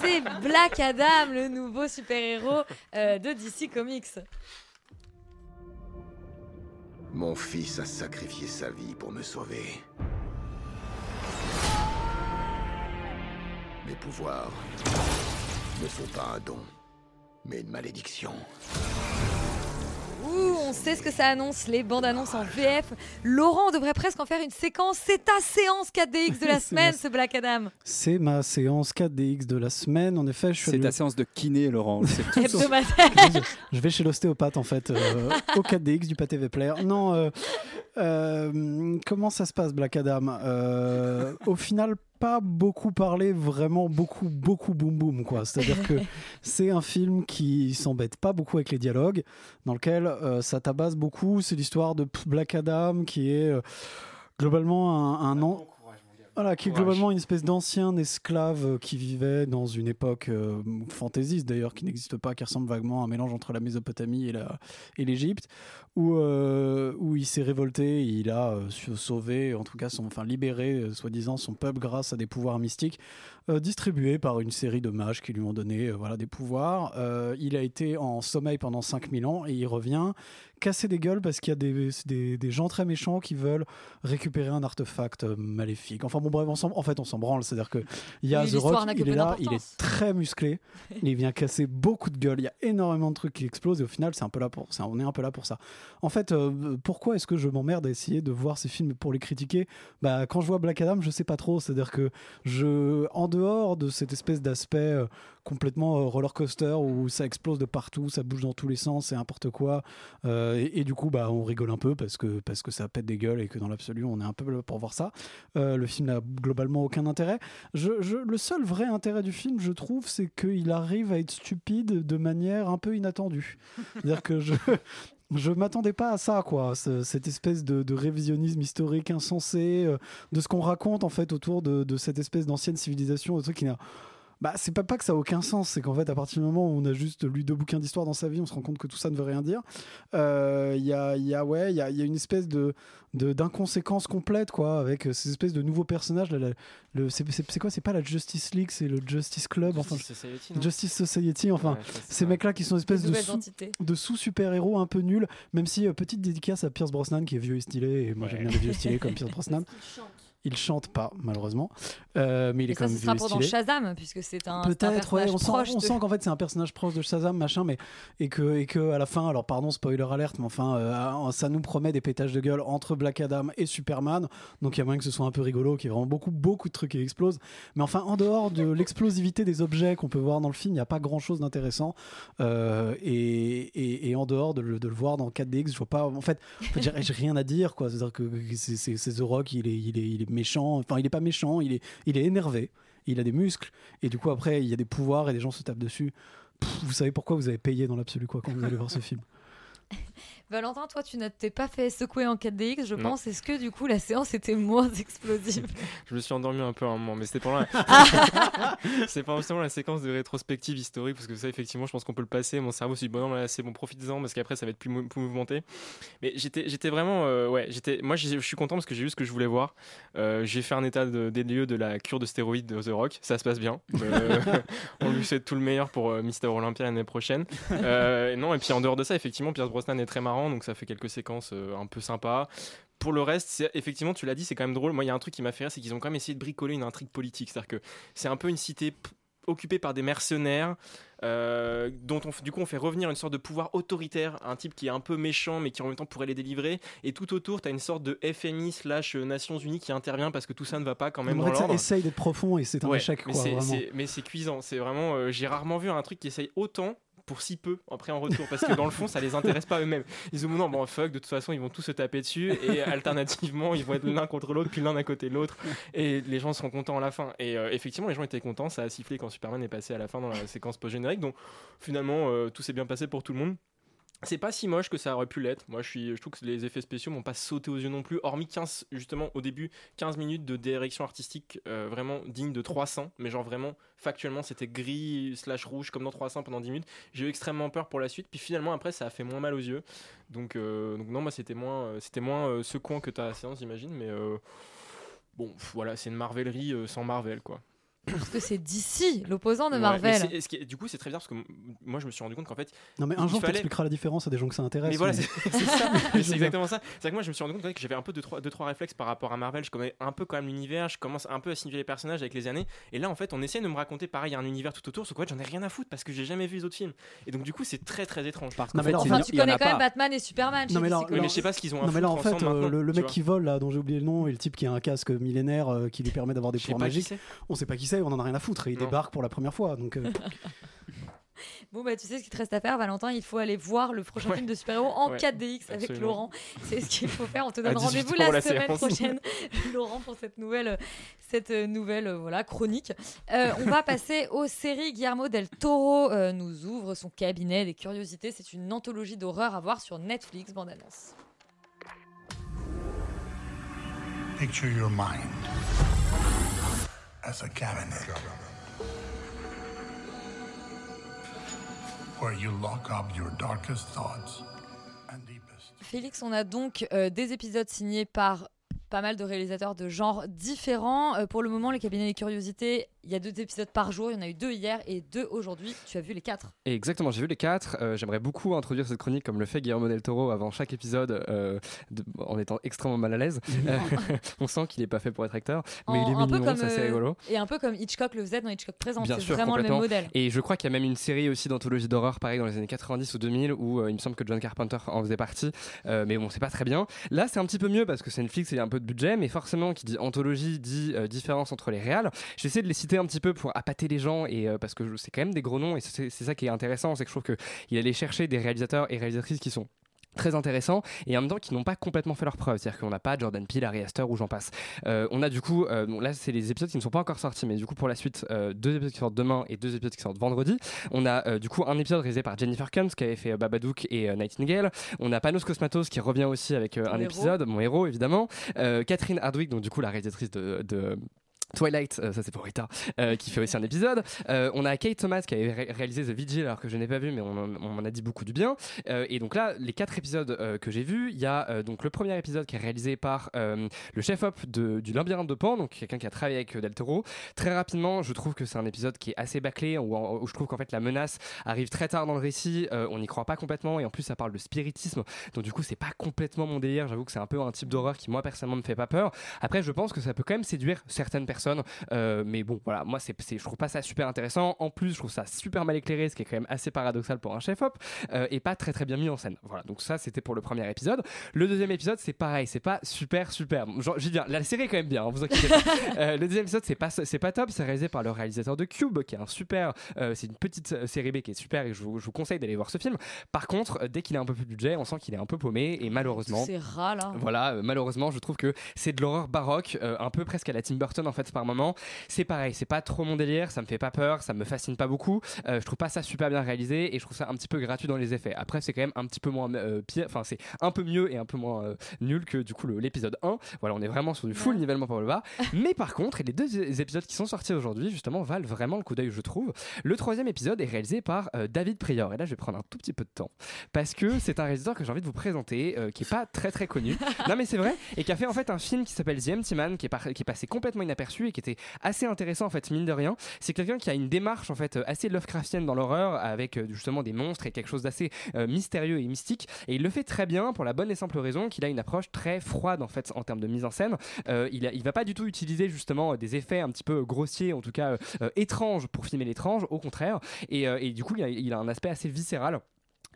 C'est Black Adam, le nouveau super-héros euh, de DC Comics. Mon fils a sacrifié sa vie pour me sauver. Mes pouvoirs ne sont pas un don, mais une malédiction. Ouh, on sait ce que ça annonce, les bandes annonces en VF. Laurent, on devrait presque en faire une séquence. C'est ta séance 4DX de la semaine, ma- ce Black Adam. C'est ma séance 4DX de la semaine. En effet, C'est allé ta séance de kiné, Laurent. Hebdomadaire. Je vais chez l'ostéopathe en fait, euh, au 4DX du pâté Vepler. Non, euh, euh, comment ça se passe Black Adam? Euh, Au final, pas beaucoup parlé, vraiment beaucoup, beaucoup boum boum quoi. C'est-à-dire que c'est un film qui s'embête pas beaucoup avec les dialogues, dans lequel euh, ça tabasse beaucoup. C'est l'histoire de Black Adam qui est euh, globalement un, un an- voilà, qui est globalement une espèce d'ancien esclave euh, qui vivait dans une époque euh, fantaisiste d'ailleurs, qui n'existe pas, qui ressemble vaguement à un mélange entre la Mésopotamie et la- et l'Égypte, où, euh, où il s'est révolté, il a euh, sauvé, en tout cas, son, enfin libéré, euh, soi-disant, son peuple grâce à des pouvoirs mystiques distribués par une série de mages qui lui ont donné voilà, des pouvoirs. Il a été en sommeil pendant 5000 ans et il revient casser des gueules parce qu'il y a des, des, des gens très méchants qui veulent récupérer un artefact maléfique. Enfin bon bref, on en fait on s'en branle, c'est-à-dire que il y a The Rock, il est là, il est très musclé, il vient casser beaucoup de gueules, il y a énormément de trucs qui explosent et au final c'est un peu là pour, on est un peu là pour ça. En fait, euh, pourquoi est-ce que je m'emmerde à essayer de voir ces films pour les critiquer? Bah quand je vois Black Adam, je sais pas trop, c'est-à-dire que je, en dehors de cette espèce d'aspect euh, complètement euh, roller coaster où ça explose de partout, ça bouge dans tous les sens, c'est n'importe quoi. Et, du coup, bah, on rigole un peu parce que, parce que ça pète des gueules et que dans l'absolu, on est un peu là pour voir ça. Le film n'a globalement aucun intérêt. Je- le seul vrai intérêt du film, je trouve, c'est qu'il arrive à être stupide de manière un peu inattendue. C'est-à-dire que je. Je m'attendais pas à ça, quoi. ce- cette espèce de, révisionnisme historique insensé, euh, de ce qu'on raconte en fait autour de, de cette espèce d'ancienne civilisation, de truc qui n'a Bah, c'est pas, pas que ça a aucun sens, c'est qu'en fait, à partir du moment où on a juste lu deux bouquins d'histoire dans sa vie, on se rend compte que tout ça ne veut rien dire. Euh, Il y, a, il y, a, ouais, il y, a, il y a une espèce de de- d'inconséquence complète quoi avec euh, ces espèces de nouveaux personnages là, la- le c'est quoi c'est pas la Justice League c'est le Justice Club enfin Justice Society, non Justice Society enfin Ouais, ces ça. mecs là qui sont espèces Des de sous, de sous super héros un peu nuls même si euh, petite dédicace à Pierce Brosnan qui est vieux et stylé et moi j'aime bien les vieux stylés comme Pierce Brosnan il chante pas malheureusement Euh, mais il est quand ça, même ce sera stylé Shazam, puisque c'est un, Peut-être, ouais, on sent, de- qu'en fait c'est un personnage proche de Shazam, machin, mais et que, et que à la fin, alors pardon, spoiler alerte, mais enfin, euh, ça nous promet des pétages de gueule entre Black Adam et Superman, donc il y a moyen que ce soit un peu rigolo, qu'il y ait vraiment beaucoup, beaucoup de trucs qui explosent. Mais enfin, en dehors de l'explosivité des objets qu'on peut voir dans le film, il n'y a pas grand-chose d'intéressant. Euh, et, et, et en dehors de le, de le voir dans 4DX, je vois pas. En fait, faut dire, j'ai rien à dire, quoi. C'est-à-dire que c'est- The Rock, il est, il est, il est méchant. Enfin, il est pas méchant, il est, il est énervé. Il a des muscles et du coup après il y a des pouvoirs et des gens se tapent dessus. Pff, vous savez pourquoi vous avez payé dans l'absolu quoi quand vous allez voir ce film? Valentin, toi, tu ne t'es pas fait secouer en 4DX, je Non. pense. Est-ce que du coup, la séance était moins explosive? Je me suis endormi un peu à un moment, mais c'était pendant la... c'est pendant justement la séquence de rétrospective historique, parce que ça, effectivement, je pense qu'on peut le passer. Mon cerveau s'est dit, bon, non, là, c'est bon, profite-en, parce qu'après, ça va être plus, mou- plus mouvementé. Mais j'étais, j'étais vraiment, euh, ouais, j'étais, moi, je suis content parce que j'ai vu ce que je voulais voir. Euh, j'ai fait un état de- des lieux de la cure de stéroïdes de The Rock, ça se passe bien. Euh, on lui souhaite tout le meilleur pour Mister Olympia l'année prochaine. Non, et puis en dehors de ça, effectivement, Pierce Brosnan est très marrant, donc ça fait quelques séquences euh, un peu sympas. Pour le reste, effectivement, tu l'as dit, c'est quand même drôle. Moi, il y a un truc qui m'a fait rire, c'est qu'ils ont quand même essayé de bricoler une intrigue politique. C'est-à-dire que c'est un peu une cité occupée par des mercenaires, euh, dont on, du coup on fait revenir une sorte de pouvoir autoritaire, un type qui est un peu méchant mais qui en même temps pourrait les délivrer. Et tout autour, tu as une sorte de FMI slash euh, Nations Unies qui intervient parce que tout ça ne va pas quand même En fait, ça essaye d'être profond et c'est un Ouais, échec mais quoi. Mais c'est cuisant. C'est vraiment. euh, J'ai rarement vu un truc qui essaye autant pour si peu après en retour parce que dans le fond ça les intéresse pas eux-mêmes. Ils disent non bon fuck de toute façon ils vont tous se taper dessus et alternativement ils vont être l'un contre l'autre puis l'un à côté de l'autre et les gens seront contents à la fin. Et euh, effectivement les gens étaient contents ça a sifflé quand Superman est passé à la fin dans la séquence post-générique donc finalement euh, tout s'est bien passé pour tout le monde c'est pas si moche que ça aurait pu l'être. Moi, je, trouve que les effets spéciaux m'ont pas sauté aux yeux non plus, hormis 15, justement, au début, 15 minutes de direction artistique euh, vraiment digne de 300, mais genre vraiment, factuellement, c'était gris slash rouge comme dans 300 pendant 10 minutes. J'ai eu extrêmement peur pour la suite, puis finalement, après, ça a fait moins mal aux yeux. Donc, euh, non, moi, c'était moins, euh, c'était moins secouant que ta séance, j'imagine, mais bon, voilà, c'est une Marvelerie euh, sans Marvel, quoi. Parce que c'est d'ici, l'opposant de Ouais, Marvel. est- du coup, c'est très bien parce que moi, je me suis rendu compte qu'en fait. Non mais un jour fallait- t'expliqueras la différence à des gens que ça intéresse. mais voilà, mais- c'est ça, c'est exactement ça. C'est que moi, je me suis rendu compte que j'avais un peu deux trois, deux, trois réflexes par rapport à Marvel. Je connais un peu quand même l'univers, je commence un peu à signifier les personnages avec les années. Et là, en fait, on essaie de me raconter pareil, un univers tout autour, sauf fait, j'en ai rien à foutre parce que j'ai jamais vu les autres films. Et donc, du coup, c'est très très étrange. Non, mais là, Enfin, tu connais quand même Batman et Superman. Non mais je sais pas ce qu'ils ont à Non mais là en fait, euh, le, mec qui vole là, dont j'ai oublié le nom, et le type qui a un casque millénaire euh, qui lui permet d'avoir des pouvoirs magiques, on sait pas qui c'est, on en a rien à foutre. Et il Non. débarque pour la première fois, donc. euh, Bon, bah, tu sais ce qu'il te reste à faire, Valentin. Il faut aller voir le prochain Ouais. film de super-héros en Ouais, 4DX avec absolument. Laurent. C'est ce qu'il faut faire. On te donne 18 rendez-vous la, la semaine séance. prochaine, Laurent, pour cette nouvelle, cette euh, nouvelle euh, voilà, chronique. Euh, on va passer aux séries. Guillermo del Toro euh, nous ouvre son cabinet des curiosités. C'est une anthologie d'horreur à voir sur Netflix. Bande annonce. Picture your mind as a cabinet where you lock up your darkest thoughts. Félix, on a donc euh, des épisodes signés par pas mal de réalisateurs de genres différents. Euh, pour le moment, les cabinets des curiosités, il y a deux épisodes par jour. Il y en a eu deux hier et deux aujourd'hui. Tu as vu les quatre exactement, j'ai vu les quatre. Euh, J'aimerais beaucoup introduire cette chronique comme le fait Guillermo del Toro avant chaque épisode euh, de- en étant extrêmement mal à l'aise. On sent qu'il n'est pas fait pour être acteur, mais En- il est un mignon, c'est rigolo. Et un peu comme Hitchcock le faisait dans Hitchcock Présent. Bien C'est vraiment le même modèle. Et je crois qu'il y a même une série aussi d'anthologie d'horreur, pareil, dans les années 90 ou 2000, où il me semble que John Carpenter en faisait partie. Mais bon, c'est pas très bien. Là, c'est un petit peu mieux parce que c'est Netflix et il y a un peu budget, mais forcément, qui dit anthologie dit euh, différence entre les réals. J'essaie de les citer un petit peu pour appâter les gens et euh, parce que c'est quand même des gros noms et c'est ça qui est intéressant, c'est que je trouve qu'il allait chercher des réalisateurs et réalisatrices qui sont très intéressants et en même temps qui n'ont pas complètement fait leur preuve. C'est à dire qu'on n'a pas Jordan Peele, Ari Aster ou j'en passe. Euh, on a du coup euh, bon, là c'est les épisodes qui ne sont pas encore sortis mais du coup pour la suite euh, deux épisodes qui sortent demain et deux épisodes qui sortent vendredi. On a du coup un épisode réalisé par Jennifer Combs qui avait fait Babadook et Nightingale. On a Panos Cosmatos qui revient aussi avec un héros. épisode mon héros évidemment. Catherine Hardwick donc du coup la réalisatrice de, de Twilight, euh, ça c'est pour Rita, euh, qui fait aussi un épisode. Euh, on a Kate Thomas qui avait ré- réalisé The Vigil, alors que je n'ai pas vu, mais on, en- on m'en a dit beaucoup du bien. Et donc là, les quatre épisodes que j'ai vus, il y a donc le premier épisode qui est réalisé par le chef-op du Labyrinthe de Pan, donc quelqu'un qui a travaillé avec Del Toro. Très rapidement, je trouve que c'est un épisode qui est assez bâclé, où, en- où je trouve qu'en fait la menace arrive très tard dans le récit, on n'y croit pas complètement, et en plus ça parle de spiritisme, donc du coup c'est pas complètement mon délire, j'avoue que c'est un peu un type d'horreur qui moi personnellement me fait pas peur. Après je pense que ça peut quand même séduire certaines personnes, euh, mais bon voilà, moi c'est, c'est- je trouve pas ça super intéressant, en plus je trouve ça super mal éclairé, ce qui est quand même assez paradoxal pour un chef-op, euh, et pas très très bien mis en scène. Voilà, donc ça c'était pour le premier épisode. Le deuxième épisode c'est pareil, c'est pas super super. Genre, j'y viens, la série est quand même bien, hein, vous inquiétez pas. Euh, le deuxième épisode c'est pas, c'est pas top, c'est réalisé par le réalisateur de Cube, qui est un super, c'est une petite série B qui est super et je vous, je vous conseille d'aller voir ce film. Par contre, dès qu'il a un peu plus de budget, on sent qu'il est un peu paumé et malheureusement. C'est ras là. Voilà, euh, malheureusement, je trouve que c'est de l'horreur baroque, euh, un peu presque à la Tim Burton en fait par moment. C'est pareil, c'est pas trop mon délire, ça me fait pas peur, ça me fascine pas beaucoup. Euh, je trouve pas ça super bien réalisé et je trouve ça un petit peu gratuit dans les effets. Après, c'est quand même un petit peu moins euh, pire, enfin c'est un peu mieux et un peu moins euh, nul que du coup l'épisode 1. Voilà, on est vraiment sur du full nivellement par le bas. Mais par contre, les deux é- épisodes qui sont sortis aujourd'hui justement valent vraiment le coup d'œil, je trouve. Le troisième épisode est réalisé par euh, David Prior et là je vais prendre un tout petit peu de temps parce que c'est un réalisateur que j'ai envie de vous présenter euh, qui est pas très très connu. non mais c'est vrai et qui a fait en fait un film qui s'appelle The Empty Man qui est, par- qui est passé complètement inaperçu et qui était assez intéressant en fait mine de rien. C'est quelqu'un qui a une démarche en fait euh, assez Lovecraftienne dans l'horreur avec euh, justement des monstres et quelque chose d'assez euh, mystérieux et mystique et il le fait très bien pour la bonne et simple raison qu'il a une approche très froide en fait en termes de mise en scène. Il, a- va pas du tout utiliser justement des effets un petit peu grossiers en tout cas étranges pour filmer l'étrange au contraire et, du coup il a un aspect assez viscéral.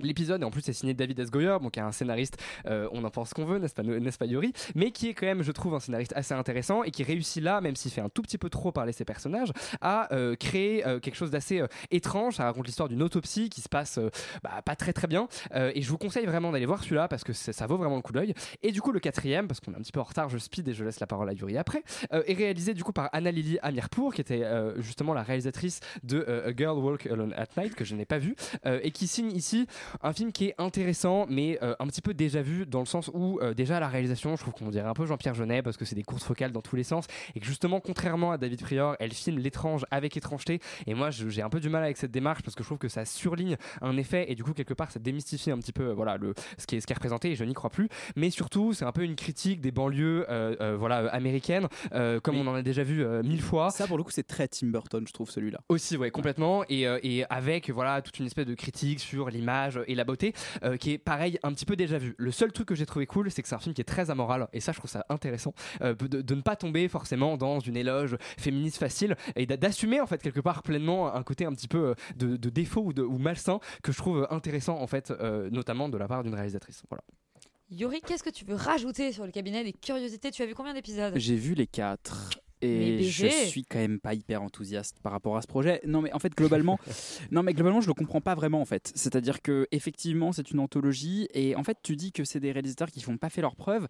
L'épisode, et en plus, c'est signé David S. Goyer, donc qui est un scénariste, euh, on en pense qu'on veut, n'est-ce pas, n'est-ce pas Yuri Mais qui est quand même, je trouve, un scénariste assez intéressant et qui réussit là, même s'il fait un tout petit peu trop parler ses personnages, à euh, créer euh, quelque chose d'assez étrange. Ça raconte l'histoire d'une autopsie qui se passe bah, pas très très bien. Et je vous conseille vraiment d'aller voir celui-là parce que ça vaut vraiment le coup d'œil. Et du coup, le quatrième, parce qu'on est un petit peu en retard, je speed et je laisse la parole à Yuri après, est réalisé du coup par Anna Lily Amirpour, qui était justement la réalisatrice de A Girl Walk Alone at Night, que je n'ai pas vu, et qui signe ici un film qui est intéressant, mais euh, un petit peu déjà vu, dans le sens où euh, déjà la réalisation, je trouve qu'on dirait un peu Jean-Pierre Jeunet, parce que c'est des courtes focales dans tous les sens, et que justement, contrairement à David Prior, elle filme l'étrange avec étrangeté, et moi j'ai un peu du mal avec cette démarche, parce que je trouve que ça surligne un effet, et du coup, quelque part, ça démystifie un petit peu euh, voilà, le, ce, qui est, ce qui est représenté, et je n'y crois plus, mais surtout, c'est un peu une critique des banlieues voilà, américaines, comme on en a déjà vu mille fois. Ça, pour le coup, c'est très Tim Burton, je trouve, celui-là. Aussi, ouais, complètement. Et, et avec voilà toute une espèce de critique sur l'image et la beauté, euh, qui est pareil, un petit peu déjà vu. Le seul truc que j'ai trouvé cool, c'est que c'est un film qui est très amoral, et ça, je trouve ça intéressant, euh, de, de ne pas tomber forcément dans une éloge féministe facile, et d'a- d'assumer en fait quelque part pleinement un côté un petit peu euh, de, de défaut ou, de, ou malsain que je trouve intéressant en fait, euh, notamment de la part d'une réalisatrice. Voilà. Yuri, qu'est-ce que tu veux rajouter sur le cabinet des curiosités? Tu as vu combien d'épisodes? J'ai vu les quatre. Et je suis quand même pas hyper enthousiaste par rapport à ce projet. Non, mais en fait, globalement, non, mais globalement, je le comprends pas vraiment en fait. C'est-à-dire que effectivement, c'est une anthologie et en fait, tu dis que c'est des réalisateurs qui font pas fait leurs preuves.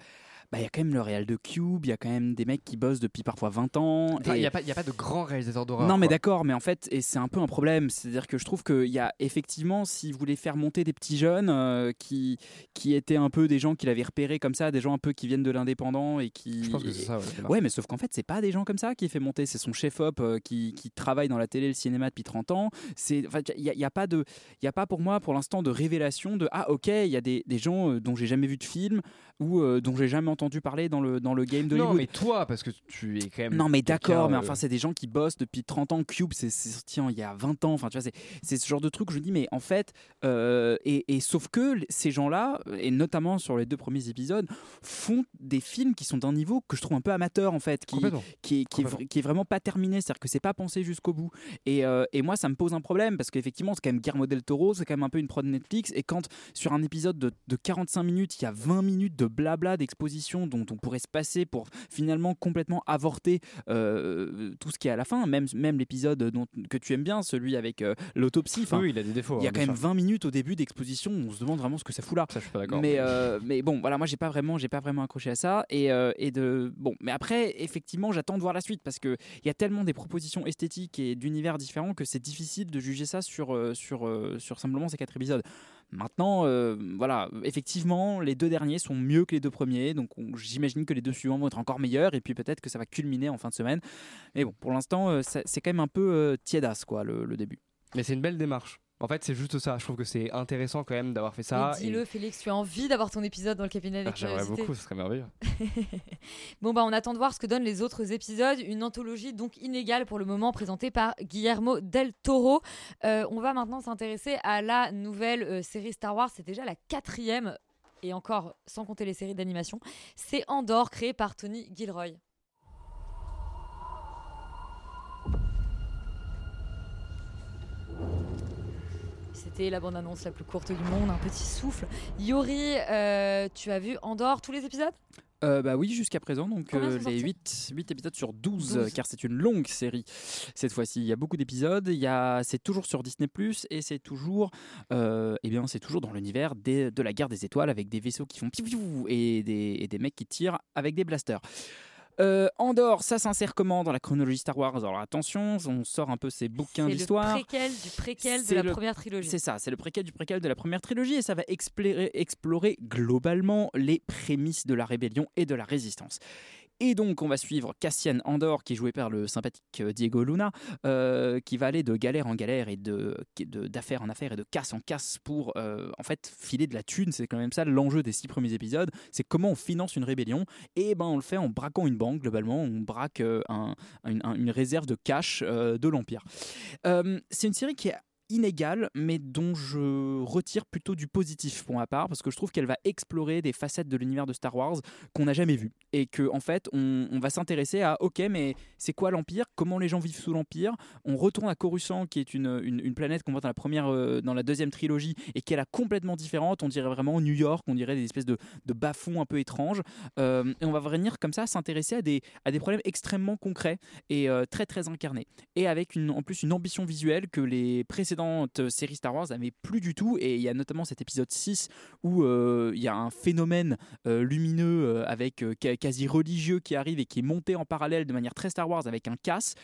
Bah, il y a quand même le réal de Cube, il y a quand même des mecs qui bossent depuis parfois 20 ans. Enfin, il et- n'y a, pas- y a pas de grands réalisateurs d'horreur. non, mais d'accord, mais en fait, et c'est un peu un problème. C'est-à-dire que je trouve qu'il y a effectivement, si vous voulez faire monter des petits jeunes euh, qui, qui étaient un peu des gens qu'il avait repérés comme ça, des gens un peu qui viennent de l'indépendant et qui. Je pense que c'est ça. Ouais, mais sauf qu'en fait, c'est pas des gens comme ça qui fait monter. C'est son chef-op euh, qui, qui travaille dans la télé le cinéma depuis 30 ans. Il y, a- y a pas de, y a pas pour moi, pour l'instant, de révélation de ah ok, il y a des, des gens euh, dont j'ai jamais vu de film ou euh, dont j'ai jamais entendu parler dans le dans le game de Non, Hollywood. mais toi, parce que tu es quand même. Non mais d'accord, mais enfin c'est des gens qui bossent depuis 30 ans. Cube, c'est sorti il y a 20 ans. Enfin tu vois, c'est- ce genre de truc. Je me dis mais en fait, euh, et, et sauf que ces gens-là, et notamment sur les deux premiers épisodes, font des films qui sont d'un niveau que je trouve un peu amateur en fait, qui qui est, qui est vra- qui est vraiment pas terminé. C'est-à-dire que c'est pas pensé jusqu'au bout. Et, euh, et moi ça me pose un problème parce qu'effectivement c'est quand même Guillermo del Toro, c'est quand même un peu une prod Netflix. Et quand sur un épisode de, de 45 minutes, il y a 20 minutes de blabla d'exposition dont on pourrait se passer pour finalement complètement avorter euh, tout ce qui est à la fin, même, même l'épisode que tu aimes bien, celui avec euh, l'autopsie. Enfin, Oui, il a des défauts, Il y a hein, quand même sûr. 20 minutes au début d'exposition, on se demande vraiment ce que ça fout là. Ça, je suis pas d'accord. Mais, euh, mais bon, voilà, moi j'ai pas vraiment, j'ai pas vraiment accroché à ça. Et, euh, et de bon, mais après, effectivement, j'attends de voir la suite parce que il y a tellement des propositions esthétiques et d'univers différents que c'est difficile de juger ça sur euh, sur euh, sur simplement ces quatre épisodes. Maintenant, euh, voilà, effectivement, les deux derniers sont mieux que les deux premiers, donc on- j'imagine que les deux suivants vont être encore meilleurs, et puis peut-être que ça va culminer en fin de semaine. Mais bon, pour l'instant, euh, c'est quand même un peu euh, tiédasse, quoi, le début. Mais c'est une belle démarche. En fait, c'est juste ça. Je trouve que c'est intéressant quand même d'avoir fait ça. Dis-le, Félix, tu as envie d'avoir ton épisode dans le cabinet des Ah, J'aimerais beaucoup, ce serait merveilleux. Bon, bah, on attend de voir ce que donnent les autres épisodes. Une anthologie donc inégale pour le moment présentée par Guillermo del Toro. Euh, on va maintenant s'intéresser à la nouvelle euh, série Star Wars. C'est déjà la quatrième, et encore sans compter les séries d'animation. C'est Andorre, créée par Tony Gilroy. C'était la bande-annonce la plus courte du monde, un petit souffle. Yuri, euh, tu as vu Andorre tous les épisodes? Euh, bah oui, jusqu'à présent, donc euh, les sortis? 8, 8 épisodes sur 12, 12. car c'est une longue série cette fois-ci. Il y a beaucoup d'épisodes, il y a, c'est toujours sur Disney et c'est toujours, euh, eh bien, c'est toujours dans l'univers des- de la guerre des étoiles avec des vaisseaux qui font piou et des, et des mecs qui tirent avec des blasters. Euh, Andorre, ça s'insère comment dans la chronologie Star Wars? Alors attention, on sort un peu ces bouquins C'est le d'histoire. préquel du préquel de C'est la le- première trilogie. C'est ça, c'est le préquel du préquel de la première trilogie et ça va explorer, explorer globalement les prémices de la rébellion et de la résistance. Et donc, on va suivre Cassian Andor, qui est joué par le sympathique euh, Diego Luna, euh, qui va aller de galère en galère et de d'affaire en affaire et de casse en casse pour, euh, en fait, filer de la thune. C'est quand même ça l'enjeu des six premiers épisodes. C'est comment on finance une rébellion. Et ben, on le fait en braquant une banque, globalement. On braque un- une, un- une réserve de cash de l'Empire. C'est une série qui est inégale, mais dont je retire plutôt du positif pour ma part, parce que je trouve qu'elle va explorer des facettes de l'univers de Star Wars qu'on n'a jamais vues. Et que en fait, on, va s'intéresser à, ok, mais c'est quoi l'Empire? Comment les gens vivent sous l'Empire? On retourne à Coruscant, qui est une, une, planète qu'on voit dans la, première, euh, dans la deuxième trilogie, et qui est là complètement différente. On dirait vraiment New York, on dirait des espèces de, de bas-fonds un peu étranges. Euh, et on va venir comme ça s'intéresser à des, à des problèmes extrêmement concrets et euh, très très incarnés. Et avec une, en plus une ambition visuelle que les précédentes séries Star Wars n'avaient plus du tout. Et il y a notamment cet épisode 6 où euh, il y a un phénomène euh, lumineux euh, avec euh, quasi religieux qui arrive et qui est monté en parallèle de manière très Star Wars avec un casse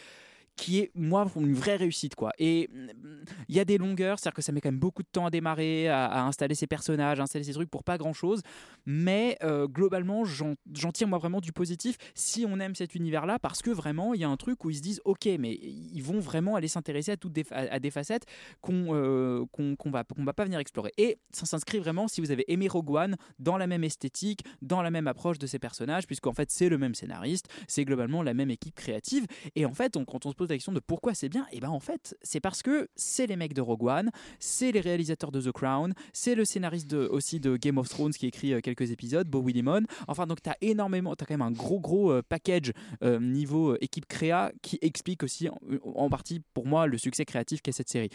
qui est moi une vraie réussite quoi. Et mm, il y a des longueurs c'est à dire que ça met quand même beaucoup de temps à démarrer à, installer ses personnages à installer ses trucs pour pas grand chose mais euh, globalement j'en tire moi vraiment du positif si on aime cet univers là parce que vraiment il y a un truc où ils se disent ok mais ils vont vraiment aller s'intéresser à toutes des, à, des facettes qu'on euh, va va pas venir explorer. Et ça s'inscrit vraiment si vous avez aimé Rogue One dans la même esthétique dans la même approche de ces personnages puisqu'en fait c'est le même scénariste c'est globalement la même équipe créative. Et en fait on- quand on se pose la question de pourquoi c'est bien et ben en fait c'est parce que c'est les mecs de Rogue One c'est les réalisateurs de The Crown c'est le scénariste de- aussi de Game of Thrones qui écrit euh, quelques épisodes Beau Willimon enfin donc t'as énormément t'as quand même un gros gros euh, package euh, niveau équipe créa qui explique aussi en, en partie pour moi le succès créatif qu'est cette série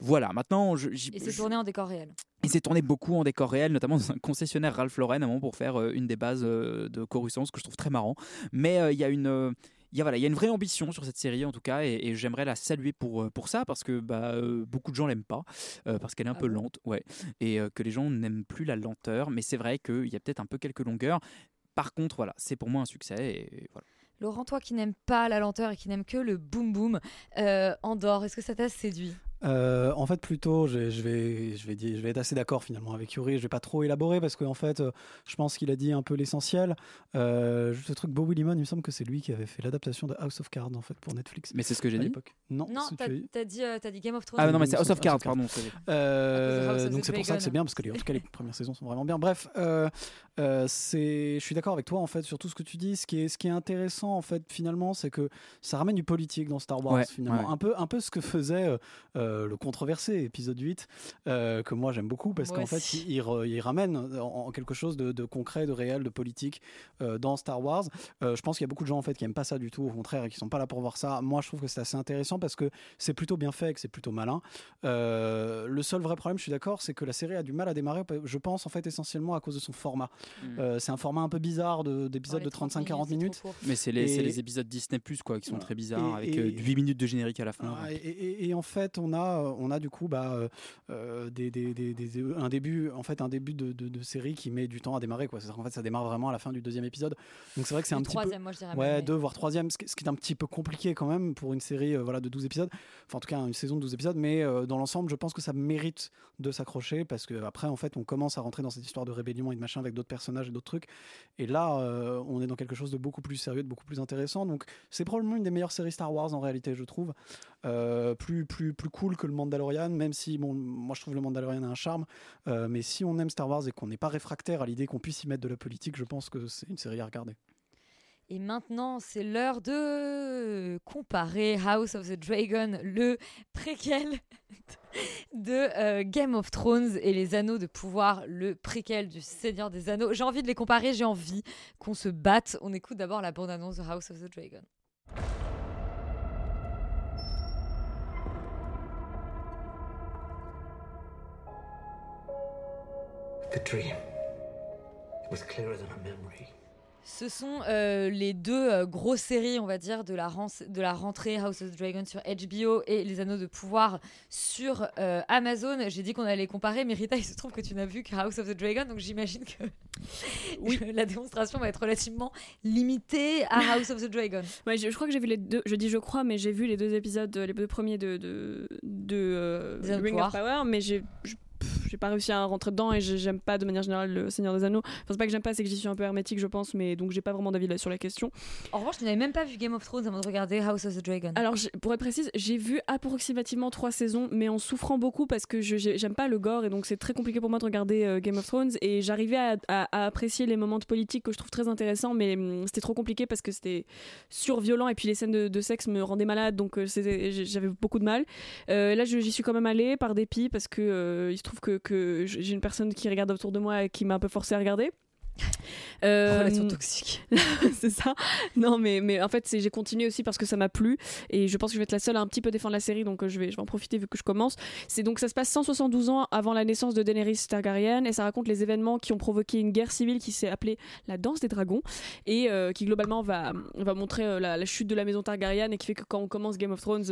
voilà, maintenant, je, Et c'est tourné en décor réel. il s'est tourné beaucoup en décor réel, notamment dans un concessionnaire Ralph Lauren à un moment pour faire une des bases de Coruscant, ce que je trouve très marrant. Mais euh, il y a une euh, il y a, voilà, il y a une vraie ambition sur cette série en tout cas et, et j'aimerais la saluer pour, euh, pour ça parce que bah, euh, beaucoup de gens l'aiment pas euh, parce qu'elle est un peu lente ouais, et euh, que les gens n'aiment plus la lenteur mais c'est vrai qu'il y a peut-être un peu quelques longueurs. Par contre voilà c'est pour moi un succès et, voilà. Laurent, toi qui n'aimes pas la lenteur et qui n'aimes que le boom boom, Andorre, est-ce que ça t'a séduit? Euh, en fait, plutôt, je, je vais, je, vais dire, je vais être assez d'accord finalement avec Yuri. Je vais pas trop élaborer parce qu'en fait, euh, je pense qu'il a dit un peu l'essentiel. Euh, juste le truc, Bo Willimon, il me semble que c'est lui qui avait fait l'adaptation de House of Cards en fait pour Netflix. Mais c'est ce que j'ai à dit l'époque. Non, Non, t'as tu as dit t'as dit, euh, t'as dit Game of Thrones. ah non mais c'est House of Cards pardon c'est- Euh, À donc c'est pour ça que c'est bien parce que les, en tout cas les premières saisons sont vraiment bien. Bref, euh, euh, c'est, je suis d'accord avec toi en fait sur tout ce que tu dis. Ce qui est, ce qui est intéressant en fait finalement, c'est que ça ramène du politique dans Star Wars Ouais, finalement. ouais. Un peu, un peu ce que faisait euh, euh, le controversé épisode 8 euh, que moi j'aime beaucoup parce Moi qu'en fait aussi. il, il re- il ramène en, en quelque chose de, de concret, de réel, de politique euh, dans Star Wars. Euh, je pense qu'il y a beaucoup de gens en fait qui aiment pas ça du tout, au contraire, et qui sont pas là pour voir ça. Moi, je trouve que c'est assez intéressant parce que c'est plutôt bien fait, et que c'est plutôt malin. Euh, le seul vrai problème, je suis d'accord, c'est que la série a du mal à démarrer. Je pense en fait essentiellement à cause de son format. Mm. Euh, c'est un format un peu bizarre de- d'épisodes de 30 35-40 minutes. mais c'est les, les épisodes Disney Plus quoi qui sont très bizarres Et- avec et- euh, 8 minutes de générique à la fin Ah, et, et- et en fait, on a, a, euh, on a du coup bah, euh, euh, des, des- un début, en fait, un début de, de- de série qui met du temps à démarrer. Quoi. C'est-à-dire qu'en fait, ça démarre vraiment à la fin du deuxième épisode. Donc c'est vrai que c'est un petit peu, troisième, moi, je dirais ouais, deux voire troisième, ce qui, est un petit peu compliqué quand même pour une série, euh, voilà, de 12 épisodes. Enfin, en tout cas, une saison de 12 épisodes. Mais euh, dans l'ensemble, je pense que ça mérite de s'accrocher parce que après, en fait, on commence à rentrer dans cette histoire de rébellion et de machin avec d'autres personnages et d'autres trucs. Et là, on est dans quelque chose de beaucoup plus sérieux, de beaucoup plus intéressant. Donc, c'est probablement une des meilleures séries Star Wars en réalité, je trouve. Plus, plus, plus cool que le Mandalorian, même si, bon, moi je trouve le Mandalorian a un charme. Euh, mais si on aime Star Wars et qu'on n'est pas réfractaire à l'idée qu'on puisse y mettre de la politique, je pense que c'est une série à regarder. Et maintenant, c'est l'heure de comparer House of the Dragon, le préquel de euh, Game of Thrones et les Anneaux de pouvoir, le préquel du Seigneur des Anneaux. J'ai envie de les comparer, j'ai envie qu'on se batte. On écoute d'abord la bande-annonce de House of the Dragon. Ce sont euh, les deux euh, grosses séries, on va dire, de la, ren- de la rentrée House of the Dragon sur HBO et Les Anneaux de Pouvoir sur euh, Amazon. J'ai dit qu'on allait les comparer, mais Rita, il se trouve que tu n'as vu que House of the Dragon, donc j'imagine que oui. la démonstration va être relativement limitée à House of the Dragon. Ouais, je, je crois que j'ai vu les deux. Je dis je crois, mais j'ai vu les deux épisodes, les deux premiers de de, de euh, Des Anneaux de Ring of Pouvoir. Power, mais j'ai j'ai pas réussi à rentrer dedans et j'aime pas de manière générale le Seigneur des Anneaux. Enfin, c'est pas que j'aime pas, c'est que j'y suis un peu hermétique, je pense, mais donc j'ai pas vraiment d'avis là sur la question. En revanche, tu n'avais même pas vu Game of Thrones avant de regarder House of the Dragon. Alors, pour être précise, j'ai vu approximativement trois saisons, mais en souffrant beaucoup parce que j'aime pas le gore et donc c'est très compliqué pour moi de regarder euh, Game of Thrones. Et j'arrivais à, à- à apprécier les moments de politique que je trouve très intéressants, mais hum, c'était trop compliqué parce que c'était surviolent et puis les scènes de, de sexe me rendaient malade, donc euh, j'avais beaucoup de mal. Euh, là, j'y suis quand même allée par dépit parce que euh, il se trouve que, que j'ai une personne qui regarde autour de moi et qui m'a un peu forcé à regarder. Euh, Relation toxique. c'est ça. Non, mais, mais en fait, j'ai continué aussi parce que ça m'a plu. Et je pense que je vais être la seule à un petit peu défendre la série, donc euh, je vais, je vais en profiter vu que je commence. C'est donc ça se passe 172 ans avant la naissance de Daenerys Targaryen et ça raconte les événements qui ont provoqué une guerre civile qui s'est appelée la danse des dragons et euh, qui globalement va, va montrer euh, la, la chute de la maison Targaryen et qui fait que quand on commence Game of Thrones,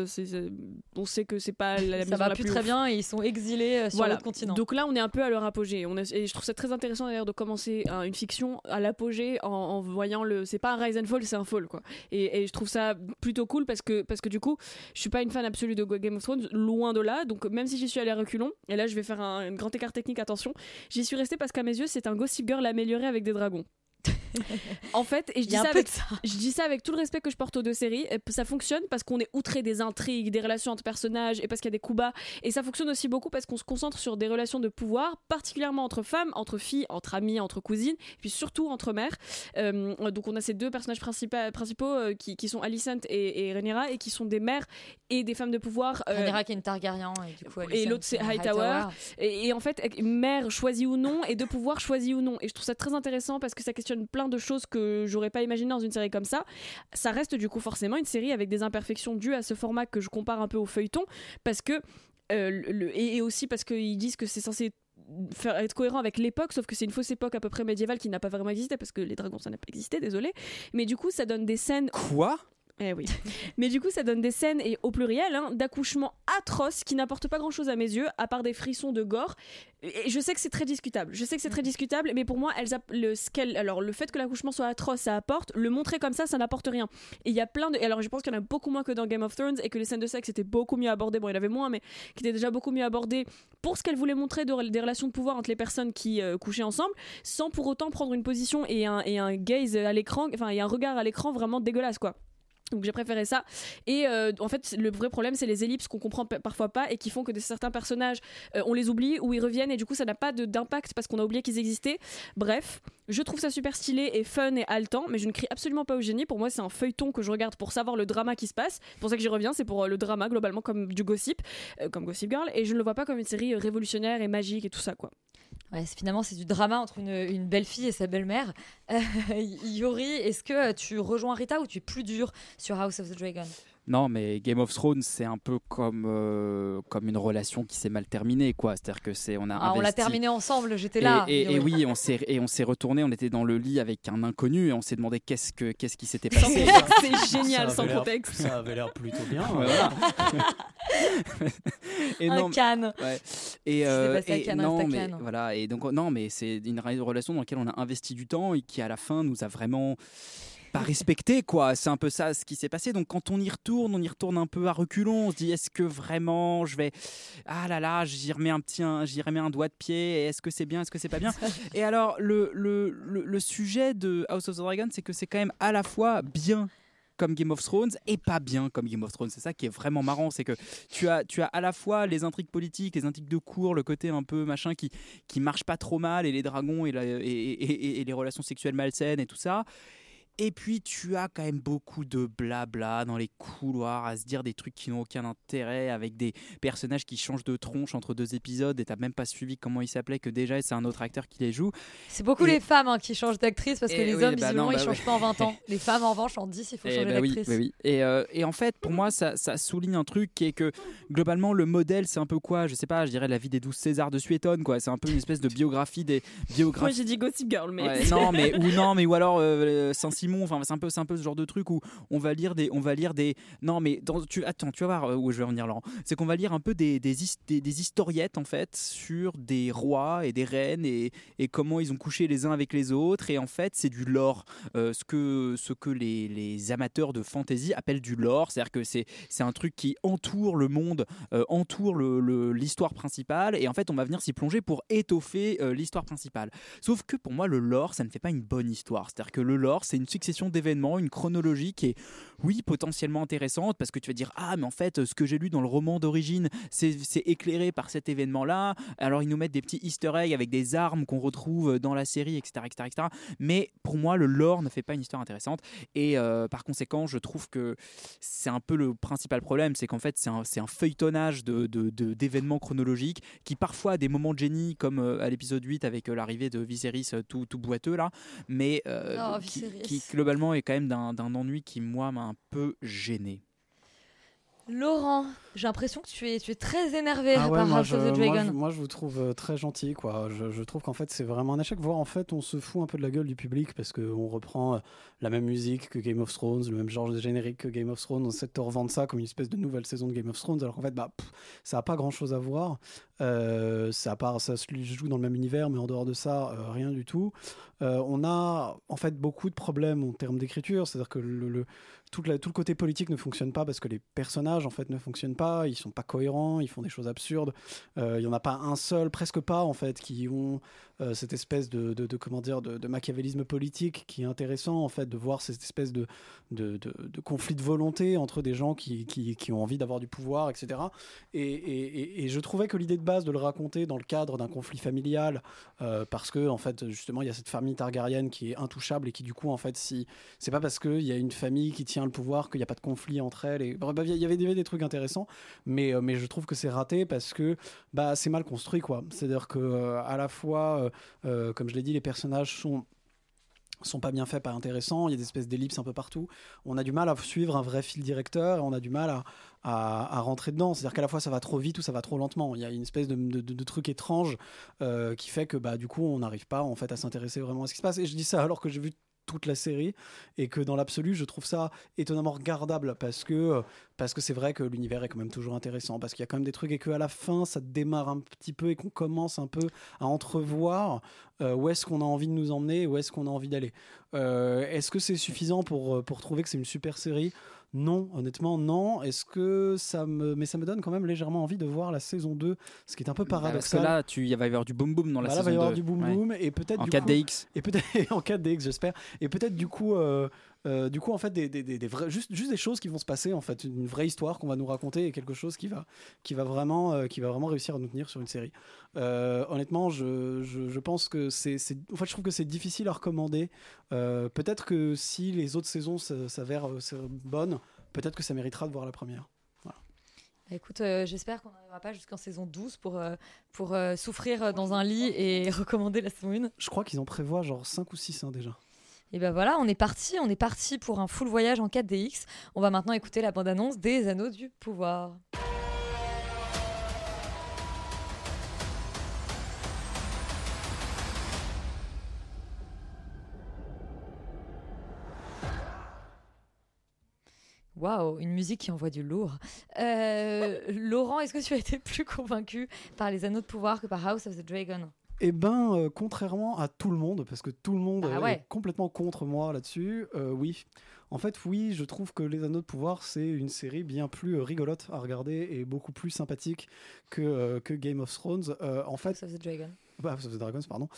on sait que c'est pas la, la Ça maison va la plus plus très ouf. bien et ils sont exilés sur Voilà. continent. Donc là, on est un peu à leur apogée. On est- et je trouve ça très intéressant d'ailleurs de commencer un- fiction à l'apogée en, voyant le. C'est pas un rise and fall, c'est un fall quoi. Et, et je trouve ça plutôt cool parce que parce que du coup, je suis pas une fan absolue de Game of Thrones, loin de là. Donc même si j'y suis allée à reculons, et là je vais faire un, un grand écart technique, attention, j'y suis restée parce qu'à mes yeux, c'est un Gossip Girl amélioré avec des dragons. en fait, et je dis, ça avec, de ça. je dis ça avec tout le respect que je porte aux deux séries. et Ça fonctionne parce qu'on est outré des intrigues, des relations entre personnages et parce qu'il y a des coups bas. Et ça fonctionne aussi beaucoup parce qu'on se concentre sur des relations de pouvoir, particulièrement entre femmes, entre filles, entre amies, entre cousines, et puis surtout entre mères. Euh, donc on a ces deux personnages principaux, principaux euh, qui, qui sont Alicent et, et Rhaenyra et qui sont des mères et des femmes de pouvoir. euh, Rhaenyra qui est une Targaryen et du coup et Alicent l'autre c'est une Hightower. Et, et en fait, mère choisie ou non, et de pouvoir choisi ou non. Et je trouve ça très intéressant parce que ça questionne plein de choses que j'aurais pas imaginé dans une série comme ça. Ça reste du coup forcément une série avec des imperfections dues à ce format que je compare un peu au feuilleton parce que euh, et, aussi parce qu'ils disent que c'est censé être cohérent avec l'époque sauf que c'est une fausse époque à peu près médiévale qui n'a pas vraiment existé parce que les dragons ça n'a pas existé désolé mais du coup ça donne des scènes quoi? Eh oui. Mais du coup, ça donne des scènes, et au pluriel, hein, d'accouchements atroces qui n'apportent pas grand chose à mes yeux, à part des frissons de gore. Et je sais que c'est très discutable. Je sais que c'est très discutable, mais pour moi, elles le, ce alors, le fait que l'accouchement soit atroce, ça apporte. Le montrer comme ça, ça n'apporte rien. Et il y a plein de. alors, je pense qu'il y en a beaucoup moins que dans Game of Thrones, et que les scènes de sexe étaient beaucoup mieux abordées. Bon, il y en avait moins, mais qui étaient déjà beaucoup mieux abordées pour ce qu'elles voulaient montrer de- des relations de pouvoir entre les personnes qui euh, couchaient ensemble, sans pour autant prendre une position et un, et un gaze à l'écran, enfin, et un regard à l'écran vraiment dégueulasse, quoi. Donc j'ai préféré ça. Et euh, en fait, le vrai problème, c'est les ellipses qu'on comprend parfois pas et qui font que de certains personnages, euh, on les oublie ou ils reviennent et du coup, ça n'a pas d'impact parce qu'on a oublié qu'ils existaient. Bref, je trouve ça super stylé et fun et haletant, mais je ne crie absolument pas au génie. Pour moi, c'est un feuilleton que je regarde pour savoir le drama qui se passe. C'est pour ça que j'y reviens, c'est pour euh, le drama globalement comme du gossip, comme Gossip Girl, et je ne le vois pas comme une série révolutionnaire et magique et tout ça, quoi. Ouais, finalement, c'est du drama entre une, une belle fille et sa belle-mère. Yori, est-ce que tu rejoins Rita ou tu es plus dur? Sur House of the Dragon Non, mais Game of Thrones, c'est un peu comme, euh, comme une relation qui s'est mal terminée, quoi. C'est-à-dire que c'est on a Ah, on l'a investi- terminé ensemble, j'étais là. et- oui, on s'est et on s'est retourné, on était dans le lit avec un inconnu et on s'est demandé qu'est-ce que qu'est-ce qui s'était passé. C'est génial, sans contexte. Ça avait l'air plutôt bien. Voilà. Et Un non, Cannes. ouais. Et, euh, et Cannes non, mais Cannes. voilà. Et donc non, mais c'est une re- relation dans laquelle on a investi du temps et qui à la fin nous a vraiment pas respecté quoi. C'est un peu ça ce qui s'est passé. Donc quand on y retourne, on y retourne un peu à reculons. On se dit est-ce que vraiment je vais ah là là j'y remets un petit un, j'y remets un doigt de pied. Est-ce que c'est bien, est-ce que c'est pas bien? Et alors le, le, le, le sujet de House of the Dragon, c'est que c'est quand même à la fois bien comme Game of Thrones et pas bien comme Game of Thrones. C'est ça qui est vraiment marrant, c'est que tu as, tu as à la fois les intrigues politiques, les intrigues de cours, le côté un peu machin qui, qui marche pas trop mal, et les dragons et, la- et, et- et- et les relations sexuelles malsaines et tout ça. Et puis tu as quand même beaucoup de blabla dans les couloirs à se dire des trucs qui n'ont aucun intérêt avec des personnages qui changent de tronche entre deux épisodes et t'as même pas suivi comment ils s'appelaient que déjà c'est un autre acteur qui les joue. C'est beaucoup Et- les femmes hein, qui changent d'actrice parce que Et les oui, hommes, bah visiblement, non, ils bah changent pas en 20 ans. Les femmes, en revanche, en 10, il faut Eh changer oui, d'actrice. oui, oui. Et, euh, et en fait, pour moi, ça, ça souligne un truc qui est que globalement, le modèle, c'est un peu quoi Je sais pas, je dirais la vie des douze Césars de Suétone, quoi. C'est un peu une espèce de biographie des Moi biographies. j'ai dit Gossip Girl, mais. Ouais, non mais ou non mais ou alors euh, Saint-Simon enfin c'est un peu c'est un peu ce genre de truc où on va lire des on va lire des non mais dans, tu attends tu vas voir euh, où je vais en venir Laurent. C'est qu'on va lire un peu des des, des historiettes en fait sur des rois et des reines et, et comment ils ont couché les uns avec les autres. Et en fait c'est du lore. Euh, ce que ce que les, les amateurs de fantasy appellent du lore. C'est-à-dire que c'est c'est un truc qui entoure le monde euh, entoure le- le- l'histoire principale. Et en fait on va venir s'y plonger pour étoffer l'histoire principale. Sauf que pour moi, le lore, ça ne fait pas une bonne histoire. C'est-à-dire que le lore, c'est une succession d'événements, une chronologie qui est, oui, potentiellement intéressante parce que tu vas dire, ah, mais en fait, ce que j'ai lu dans le roman d'origine, c'est éclairé par cet événement-là. Alors, ils nous mettent des petits easter eggs avec des armes qu'on retrouve dans la série, etc., etc., etc. Mais pour moi, le lore ne fait pas une histoire intéressante. Et euh, par conséquent, je trouve que c'est un peu le principal problème, c'est qu'en fait, c'est un, feuilletonnage de- de- de- d'événements chronologiques qui parfois a des moments de génie, comme euh, à l'épisode 8 avec euh, l'arrivée de Viserys tout, tout boiteux là, mais Oh, qui, qui, globalement est quand même d'un d'un ennui qui, moi, m'a un peu gêné. Laurent, j'ai l'impression que tu es, tu es très énervé Ah ouais, par House of the moi, Dragon. je- moi, je vous trouve euh, très gentil. Quoi. Je, je trouve qu'en fait, c'est vraiment un échec. Voire en fait, on se fout un peu de la gueule du public parce qu'on reprend euh, la même musique que Game of Thrones, le même genre de générique que Game of Thrones. On essaie de te revendre ça comme une espèce de nouvelle saison de Game of Thrones. Alors qu'en fait, bah, pff, ça n'a pas grand chose à voir. Euh, ça, part, ça se joue dans le même univers, mais en dehors de ça, euh, rien du tout. Euh, on a en fait beaucoup de problèmes en termes d'écriture. C'est-à-dire que le, le- toute la- tout le côté politique ne fonctionne pas parce que les personnages en fait ne fonctionnent pas, ils sont pas cohérents, ils font des choses absurdes. Euh, Il y en a pas un seul, presque pas en fait, qui ont euh, cette espèce de, comment dire de, machiavélisme politique qui est intéressant en fait de voir cette espèce de, conflit de volonté entre des gens qui, ont envie d'avoir du pouvoir, etc. Et, je trouvais que l'idée de base de le raconter dans le cadre d'un conflit familial, euh, parce que en fait justement il y a cette famille Targaryen qui est intouchable et qui du coup en fait si c'est pas parce qu'il y a une famille qui tient le pouvoir qu'il n'y a pas de conflit entre elles et bref, il y avait des trucs intéressants mais, euh, mais je trouve que c'est raté parce que bah, c'est mal construit quoi c'est à dire que euh, à la fois euh, comme je l'ai dit les personnages sont sont pas bien faits, pas intéressants, il y a des espèces d'ellipses un peu partout. On a du mal à suivre un vrai fil directeur et on a du mal à, à, rentrer dedans. C'est-à-dire qu'à la fois ça va trop vite ou ça va trop lentement. Il y a une espèce de, truc étrange qui fait que bah, du coup on n'arrive pas en fait à s'intéresser vraiment à ce qui se passe. Et je dis ça alors que j'ai vu toute la série et que dans l'absolu je trouve ça étonnamment regardable parce que euh, parce que c'est vrai que l'univers est quand même toujours intéressant parce qu'il y a quand même des trucs et qu'à la fin ça démarre un petit peu et qu'on commence un peu à entrevoir euh, où est-ce qu'on a envie de nous emmener où est-ce qu'on a envie d'aller. Euh, est-ce que c'est suffisant pour pour trouver que c'est une super série? Non, honnêtement, non. Est-ce que ça me. Mais ça me donne quand même légèrement envie de voir la saison 2, ce qui est un peu Bah, parce que paradoxal. là, tu, il va y avoir du boom boom dans la Bah là, saison va y avoir 2. du boom Ouais. boom et peut-être en du 4DX. coup, et peut-être en 4DX j'espère et peut-être du coup euh, euh, du coup en fait des, des, des- des vrais juste, juste des choses qui vont se passer en fait. Une vraie histoire qu'on va nous raconter et quelque chose qui va qui va vraiment euh, qui va vraiment réussir à nous tenir sur une série. Euh, honnêtement je, je, je pense que c'est c'est- en fait je trouve que c'est difficile à recommander. Peut-être que si les autres saisons s'avèrent bonnes peut-être que ça méritera de voir la première. Écoute, euh, j'espère qu'on n'arrivera pas jusqu'en saison 12 pour, euh, pour euh, souffrir dans un lit et recommander la saison 1. je crois qu'ils en prévoient genre 5 ou 6 déjà Et ben voilà, on est parti, on est parti pour un full voyage en 4DX. On va maintenant écouter la bande-annonce des Anneaux du Pouvoir. Waouh, une musique qui envoie du lourd. Euh, Laurent, est-ce que tu as été plus convaincu par les Anneaux de Pouvoir que par House of the Dragon? Eh ben, euh, contrairement à tout le monde, parce que tout le monde Ah euh, ouais. est complètement contre moi là-dessus, euh, oui. En fait, oui, je trouve que Les Anneaux de Pouvoir, c'est une série bien plus rigolote à regarder et beaucoup plus sympathique que, euh, que Game of Thrones. En fait, House of the Dragon. bah, House of the Dragons, pardon.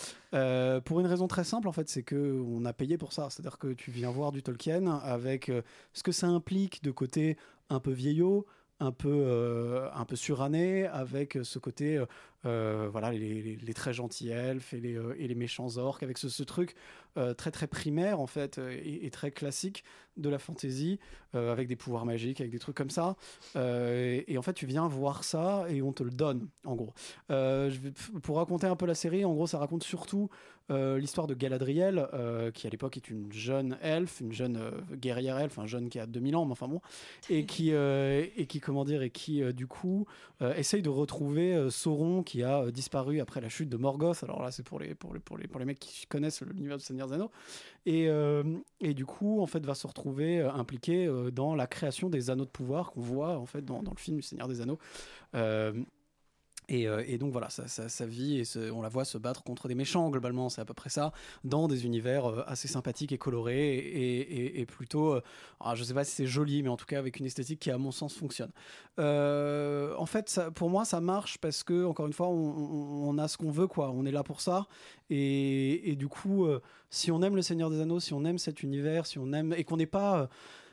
Pour une raison très simple, en fait, c'est que on a payé pour ça. C'est-à-dire que tu viens voir du Tolkien avec ce que ça implique de côté un peu vieillot, un peu, euh, un peu suranné, avec ce côté, euh, euh, voilà, les, très gentils elfes et les, euh, et les méchants orques, avec ce, ce truc euh, très très primaire en fait et, très classique de la fantasy, avec des pouvoirs magiques, avec des trucs comme ça. Et, en fait, tu viens voir ça et on te le donne, en gros. Je vais- pour raconter un peu la série, en gros, ça raconte surtout l'histoire de Galadriel, qui à l'époque est une jeune elfe, une jeune guerrière elfe, un jeune qui a 2000 ans, mais enfin bon, et qui, et qui comment dire, et qui du coup essaye de retrouver Sauron qui a euh, disparu après la chute de Morgoth. Alors là, c'est pour les, pour, les, pour, les, pour les mecs qui connaissent l'univers du Seigneur des Anneaux. Et, euh, et du coup, en fait, va se retrouver euh, impliqué dans la création des anneaux de pouvoir qu'on voit en fait dans, dans le film du Seigneur des Anneaux. Euh, et, donc voilà, sa, vie, et on la voit se battre contre des méchants, globalement, c'est à peu près ça, dans des univers euh, assez sympathiques et colorés, et, plutôt, euh, alors, je sais pas si c'est joli, mais en tout cas avec une esthétique qui, à mon sens, fonctionne. Euh, en fait, pour moi, ça marche parce que, encore une fois, on, on- a ce qu'on veut, quoi. On est là pour ça, et, du coup, si on aime le Seigneur des Anneaux, si on aime cet univers, si on aime, et qu'on n'est pas...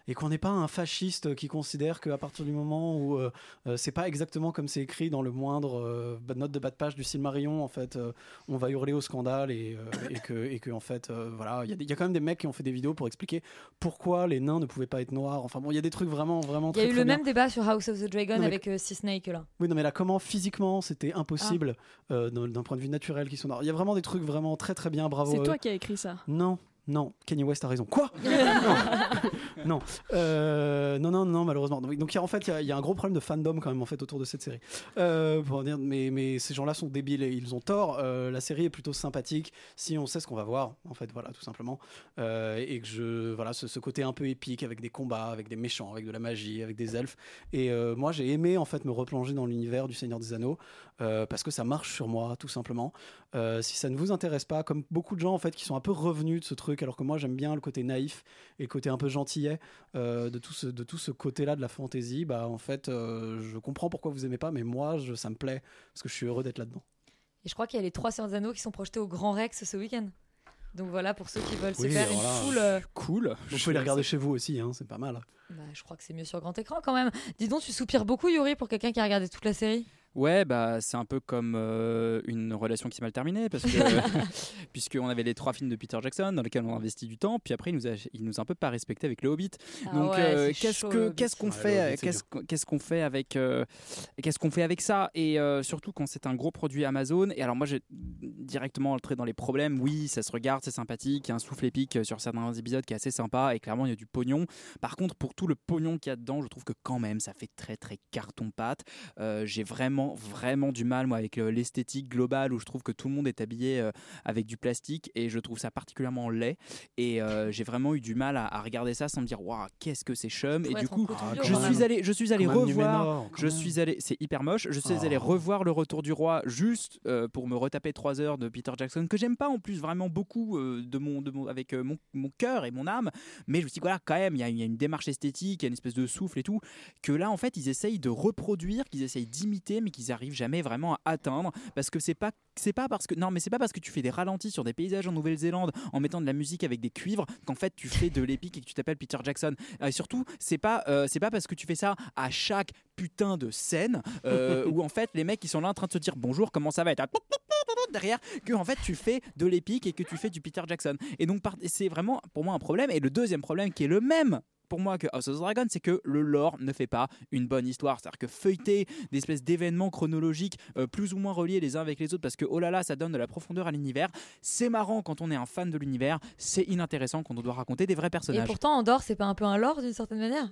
euh, et qu'on n'est pas un fasciste qui considère qu'à partir du moment où euh, euh, c'est pas exactement comme c'est écrit dans le moindre euh, note de bas de page du Silmarillion, en fait, euh, on va hurler au scandale et, euh, et que, et que en fait, euh, voilà, il y, a y quand même des mecs qui ont fait des vidéos pour expliquer pourquoi les nains ne pouvaient pas être noirs. Enfin bon, il y a des trucs vraiment, vraiment Il y a très, eu très le bien. même débat sur House of the Dragon Non, mais- avec euh, Sea Snake là. Oui, non, mais là, comment physiquement c'était impossible Ah. euh, d'un point de vue naturel qu'ils sont noirs. Il y a vraiment des trucs vraiment très très bien, bravo. C'est toi qui as écrit ça. Non, non, Kanye West a raison. Quoi? Non, non, Euh, non, non, non, malheureusement. Donc, y a- en fait, il y a- il y, a un gros problème de fandom quand même en fait autour de cette série. Euh, pour dire, mais, mais ces gens-là sont débiles et ils ont tort. Euh, la série est plutôt sympathique si on sait ce qu'on va voir, en fait, voilà, tout simplement. Et que je, voilà, ce, ce côté un peu épique avec des combats, avec des méchants, avec de la magie, avec des elfes. Et moi, j'ai aimé en fait me replonger dans l'univers du Seigneur des Anneaux euh, parce que ça marche sur moi, tout simplement. Euh, si ça ne vous intéresse pas, comme beaucoup de gens en fait qui sont un peu revenus de ce truc, alors que moi j'aime bien le côté naïf et le côté un peu gentillet euh, de tout ce, de tout ce côté-là de la fantaisie, bah en fait je comprends pourquoi vous aimez pas, mais moi je, ça me plaît parce que je suis heureux d'être là-dedans. Et je crois qu'il y a les trois des Anneaux qui sont projetés au Grand Rex ce week-end. Donc voilà pour ceux qui veulent se faire une euh, Cool. Vous pouvez les regarder chez vous aussi, hein, c'est pas mal. bah, je crois que c'est mieux sur grand écran quand même. Dis donc, tu soupires beaucoup, Yuri, pour quelqu'un qui a regardé toute la série? Ouais, bah c'est un peu comme euh, une relation qui s'est mal terminée parce que puisqu'on avait les trois films de Peter Jackson dans lesquels on a investi du temps, puis après il nous a il nous a un peu pas respecté avec le Hobbit. Ah Donc ouais, euh, qu'est-ce chaud, le que Hobbit. qu'est-ce qu'on Ouais, le fait qu'est-ce qu'on- qu'est-ce qu'on fait avec euh, qu'est-ce qu'on fait avec ça? Et euh, surtout quand c'est un gros produit Amazon et alors moi j'ai directement entré dans les problèmes. Oui, ça se regarde, c'est sympathique, il y a un souffle épique sur certains épisodes qui est assez sympa et clairement il y a du pognon. Par contre, pour tout le pognon qu'il y a dedans, je trouve que quand même ça fait très très carton pâte. Euh, j'ai vraiment vraiment du mal moi avec euh, l'esthétique globale où je trouve que tout le monde est habillé euh, avec du plastique et je trouve ça particulièrement laid et euh, j'ai vraiment eu du mal à, à regarder ça sans me dire waouh qu'est-ce que c'est chum et du coup Ah, je suis allé je suis allé revoir je même. suis allé c'est hyper moche je suis Oh. allé revoir le retour du roi juste euh, pour me retaper trois heures de Peter Jackson que j'aime pas en plus vraiment beaucoup euh, de mon, de mon avec euh, mon, mon cœur et mon âme mais je me suis dit voilà quand même il y, y a une démarche esthétique il y a une espèce de souffle et tout que là en fait ils essayent de reproduire qu'ils essayent d'imiter mais qu'ils arrivent jamais vraiment à atteindre parce que c'est pas c'est pas parce que non mais c'est pas parce que tu fais des ralentis sur des paysages en Nouvelle-Zélande en mettant de la musique avec des cuivres qu'en fait tu fais de l'épique et que tu t'appelles Peter Jackson. Et surtout c'est pas euh, c'est pas parce que tu fais ça à chaque putain de scène euh, où en fait les mecs ils sont là en train de se dire bonjour comment ça va? Être derrière que en fait tu fais de l'épique et que tu fais du Peter Jackson. Et donc c'est vraiment pour moi un problème. Et le deuxième problème qui est le même pour moi que House of the Dragon, c'est que le lore ne fait pas une bonne histoire. C'est-à-dire que feuilleter des espèces d'événements chronologiques euh, plus ou moins reliés les uns avec les autres, parce que oh là là, ça donne de la profondeur à l'univers. C'est marrant quand on est un fan de l'univers, c'est inintéressant quand on doit raconter des vrais Et personnages. pourtant, Andorre, c'est pas un peu un lore d'une certaine manière?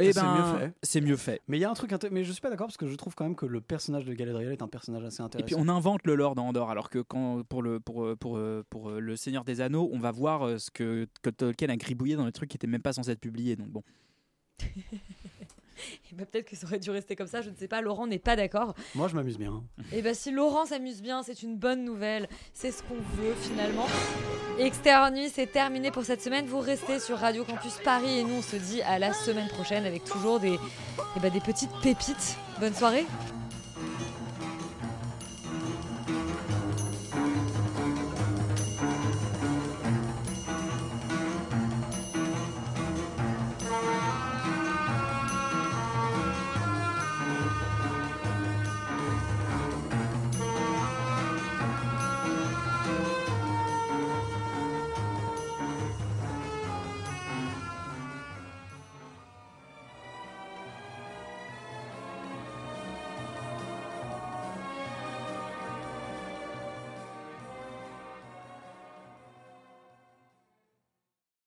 Eh c'est ben, mieux fait. C'est mieux fait. Mais il y a un truc, mais je suis pas d'accord parce que je trouve quand même que le personnage de Galadriel est un personnage assez Et intéressant. puis on invente le lore dans Andorre, alors que quand, pour, le, pour, pour, pour euh, le Seigneur des Anneaux, on va voir euh, ce que, que Tolkien a gribouillé dans les trucs qui étaient même pas censés être publiés. Donc bon. Et bah, peut-être que ça aurait dû rester comme ça, je ne sais pas. Laurent n'est pas d'accord. Moi, je m'amuse bien. Et bah si Laurent s'amuse bien, c'est une bonne nouvelle. C'est ce qu'on veut finalement. Extérieur Nuit, c'est terminé pour cette semaine. Vous restez sur Radio Campus Paris et nous on se dit à la semaine prochaine avec toujours des, eh bah, des petites pépites. Bonne soirée.